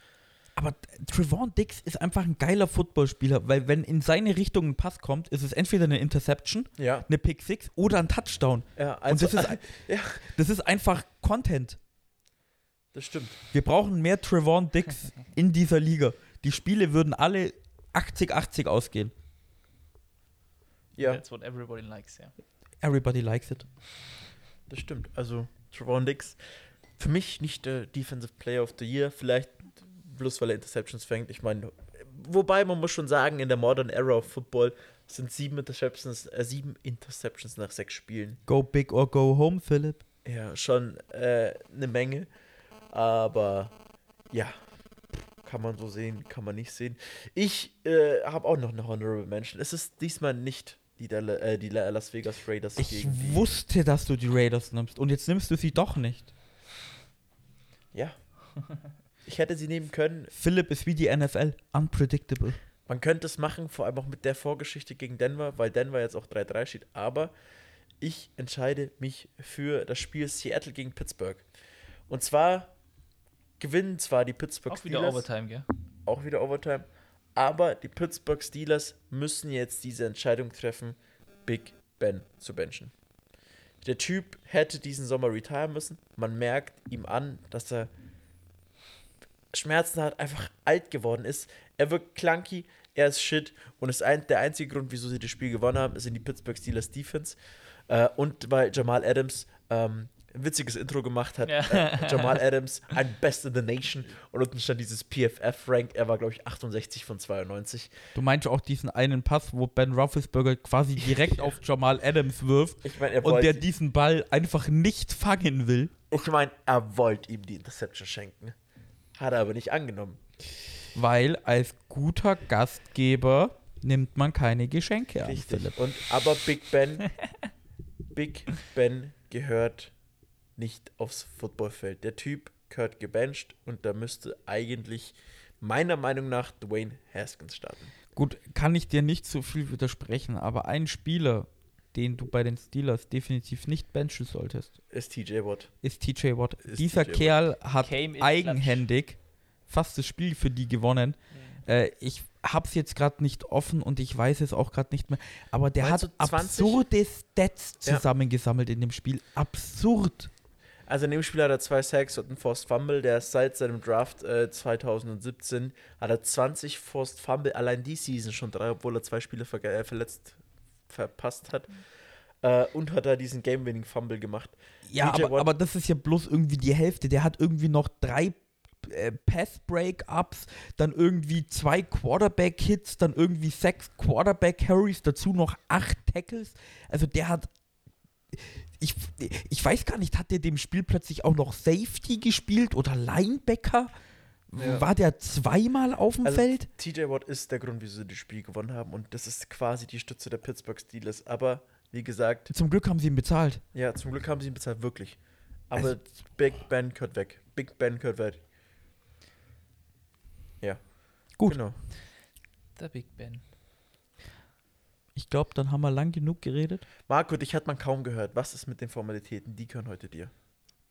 Speaker 1: Aber Trevon Dix ist einfach ein geiler Footballspieler, weil wenn in seine Richtung ein Pass kommt, ist es entweder eine Interception,
Speaker 2: Ja.
Speaker 1: eine Pick 6 oder ein Touchdown.
Speaker 2: Ja,
Speaker 1: Und
Speaker 2: also,
Speaker 1: das ist,
Speaker 2: ja,
Speaker 1: das ist einfach Content.
Speaker 2: Das stimmt.
Speaker 1: Wir brauchen mehr Trevon Dix in dieser Liga. Die Spiele würden alle 80-80 ausgehen.
Speaker 2: Ja,
Speaker 3: That's what everybody likes, ja.
Speaker 1: Everybody likes it.
Speaker 2: das stimmt. Also, Trevon Diggs, für mich nicht der Defensive Player of the Year. Vielleicht bloß, weil er Interceptions fängt. Ich meine, wobei man muss schon sagen, in der Modern Era of Football sind sieben Interceptions, äh, sieben Interceptions nach sechs Spielen.
Speaker 1: Go big or go home, Philipp.
Speaker 2: Ja, schon äh, eine Menge. Aber ja, kann man so sehen, kann man nicht sehen. Ich äh, habe auch noch eine Honorable Mention. Es ist diesmal nicht die, Dalla- äh, die La- Las Vegas Raiders
Speaker 1: Ich wusste, dass du die Raiders nimmst und jetzt nimmst du sie doch nicht.
Speaker 2: Ja. Ich hätte sie nehmen können.
Speaker 1: Philipp ist wie die NFL. Unpredictable.
Speaker 2: Man könnte es machen, vor allem auch mit der Vorgeschichte gegen Denver, weil Denver jetzt auch 3-3 steht. Aber ich entscheide mich für das Spiel Seattle gegen Pittsburgh. Und zwar gewinnen zwar die Pittsburgh
Speaker 3: Auch wieder
Speaker 2: Steelers,
Speaker 3: Overtime, gell?
Speaker 2: auch wieder Overtime, aber die Pittsburgh Steelers müssen jetzt diese Entscheidung treffen, Big Ben zu benchen. Der Typ hätte diesen Sommer retiren müssen. Man merkt ihm an, dass er Schmerzen hat, einfach alt geworden ist. Er wirkt clunky, er ist shit und ist ein, der einzige Grund, wieso sie das Spiel gewonnen haben, sind die Pittsburgh Steelers Defense. Äh, und weil Jamal Adams ähm, witziges Intro gemacht hat.
Speaker 3: Ja.
Speaker 2: Äh, Jamal Adams, ein Best in the Nation. Und unten stand dieses PFF-Rank. Er war, glaube ich, 68 von 92.
Speaker 1: Du meinst auch diesen einen Pass, wo Ben Roethlisberger quasi direkt auf Jamal Adams wirft
Speaker 2: Ich meine, er
Speaker 1: und der diesen Ball einfach nicht fangen will.
Speaker 2: ich mein, er wollte ihm die Interception schenken. Hat er aber nicht angenommen.
Speaker 1: Weil als guter Gastgeber nimmt man keine Geschenke an,
Speaker 2: Richtig.
Speaker 1: Philipp.
Speaker 2: Und aber Big Ben, Big Ben gehört nicht aufs Footballfeld. Der Typ gehört gebencht und da müsste eigentlich meiner Meinung nach Dwayne Haskins starten.
Speaker 1: Gut, kann ich dir nicht so viel widersprechen, aber ein Spieler, den du bei den Steelers definitiv nicht benchen solltest,
Speaker 2: Ist TJ Watt.
Speaker 1: ist TJ Watt.
Speaker 2: Ist
Speaker 1: Dieser
Speaker 2: TJ Watt.
Speaker 1: Kerl hat
Speaker 3: Came in
Speaker 1: eigenhändig fast das Spiel für die gewonnen. Äh, ich hab's jetzt gerade nicht offen und ich weiß es auch gerade nicht mehr, aber der
Speaker 2: Meinst
Speaker 1: hat
Speaker 2: du 20?
Speaker 1: absurde Stats
Speaker 2: Ja.
Speaker 1: zusammengesammelt in dem Spiel. Absurd.
Speaker 2: Also in dem Spiel hat er zwei Sacks und einen Forced Fumble. Der ist seit seinem Draft äh, 2017 hat er 20 Forced Fumble allein die Season schon drei, obwohl er zwei Spiele verge- äh, verletzt verpasst hat. Äh, und hat er diesen Game-Winning Fumble gemacht.
Speaker 1: Ja, aber, aber das ist ja bloß irgendwie die Hälfte. Der hat irgendwie noch drei äh, Pass-Breakups, dann irgendwie zwei Quarterback-Hits, dann irgendwie sechs Quarterback-Carries, dazu noch acht Tackles. Also der hat. Ich, ich weiß gar nicht, hat der dem Spiel plötzlich auch noch Safety gespielt oder Linebacker?
Speaker 2: Ja.
Speaker 1: War der zweimal auf dem
Speaker 2: Also,
Speaker 1: Feld?
Speaker 2: TJ Watt ist der Grund, wieso sie das Spiel gewonnen haben. Und das ist quasi die Stütze der Pittsburgh Steelers. Aber wie gesagt,
Speaker 1: Zum Glück haben sie ihn bezahlt.
Speaker 2: ja, zum Glück haben sie ihn bezahlt, wirklich. Aber
Speaker 1: Also-
Speaker 2: Big Ben gehört weg. Big Ben gehört weg. Ja.
Speaker 1: Gut.
Speaker 2: Genau.
Speaker 3: Der Big Ben.
Speaker 1: Ich glaube, dann haben wir lang genug geredet.
Speaker 2: Marco, dich hat man kaum gehört. Was ist mit den Formalitäten? Die gehören heute dir.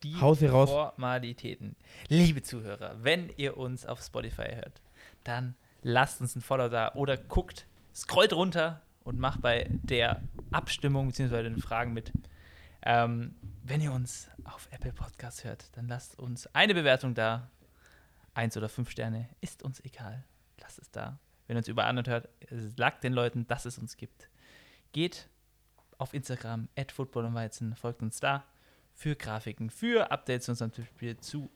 Speaker 3: Die
Speaker 1: Hause raus.
Speaker 3: Formalitäten. Liebe Zuhörer, wenn ihr uns auf Spotify hört, dann lasst uns ein Follow da oder guckt, scrollt runter und macht bei der Abstimmung bzw. den Fragen mit. Ähm, wenn ihr uns auf Apple Podcasts hört, dann lasst uns eine Bewertung da. Eins oder fünf Sterne, ist uns egal. Lasst es da. Wenn ihr uns überall anderen hört, sagt den Leuten, dass es uns gibt. Geht auf Instagram, at Football und Weizen, folgt uns da für Grafiken, für Updates zu unserem Spiel, zu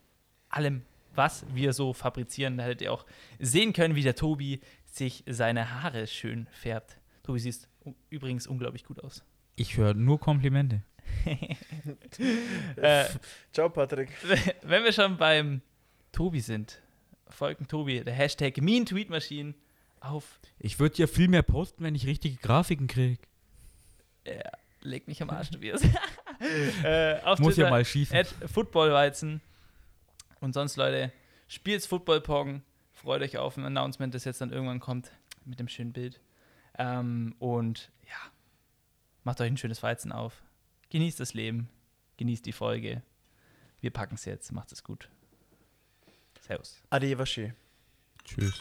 Speaker 3: allem, was wir so fabrizieren. Da hättet ihr auch sehen können, wie der Tobi sich seine Haare schön färbt. Tobi siehst übrigens unglaublich gut aus.
Speaker 1: Ich höre nur Komplimente.
Speaker 3: äh,
Speaker 2: Ciao, Patrick.
Speaker 3: wenn wir schon beim Tobi sind, folgen Tobi, der Hashtag Mean Tweet Machine auf.
Speaker 1: Ich würde ja viel mehr posten, wenn ich richtige Grafiken kriege.
Speaker 3: Ja, leg mich am Arsch, Tobias. äh, auf
Speaker 1: Muss ja
Speaker 3: Twitter,
Speaker 1: mal schießen.
Speaker 3: at Footballweizen. Und sonst, Leute, spielt's Football-Pong. Freut euch auf ein Announcement, das jetzt dann irgendwann kommt mit dem schönen Bild. Ähm, und ja, macht euch ein schönes Weizen auf. Genießt das Leben. Genießt die Folge. Wir packen es jetzt. Macht es gut. Servus.
Speaker 2: Arrivederci.
Speaker 1: Tschüss.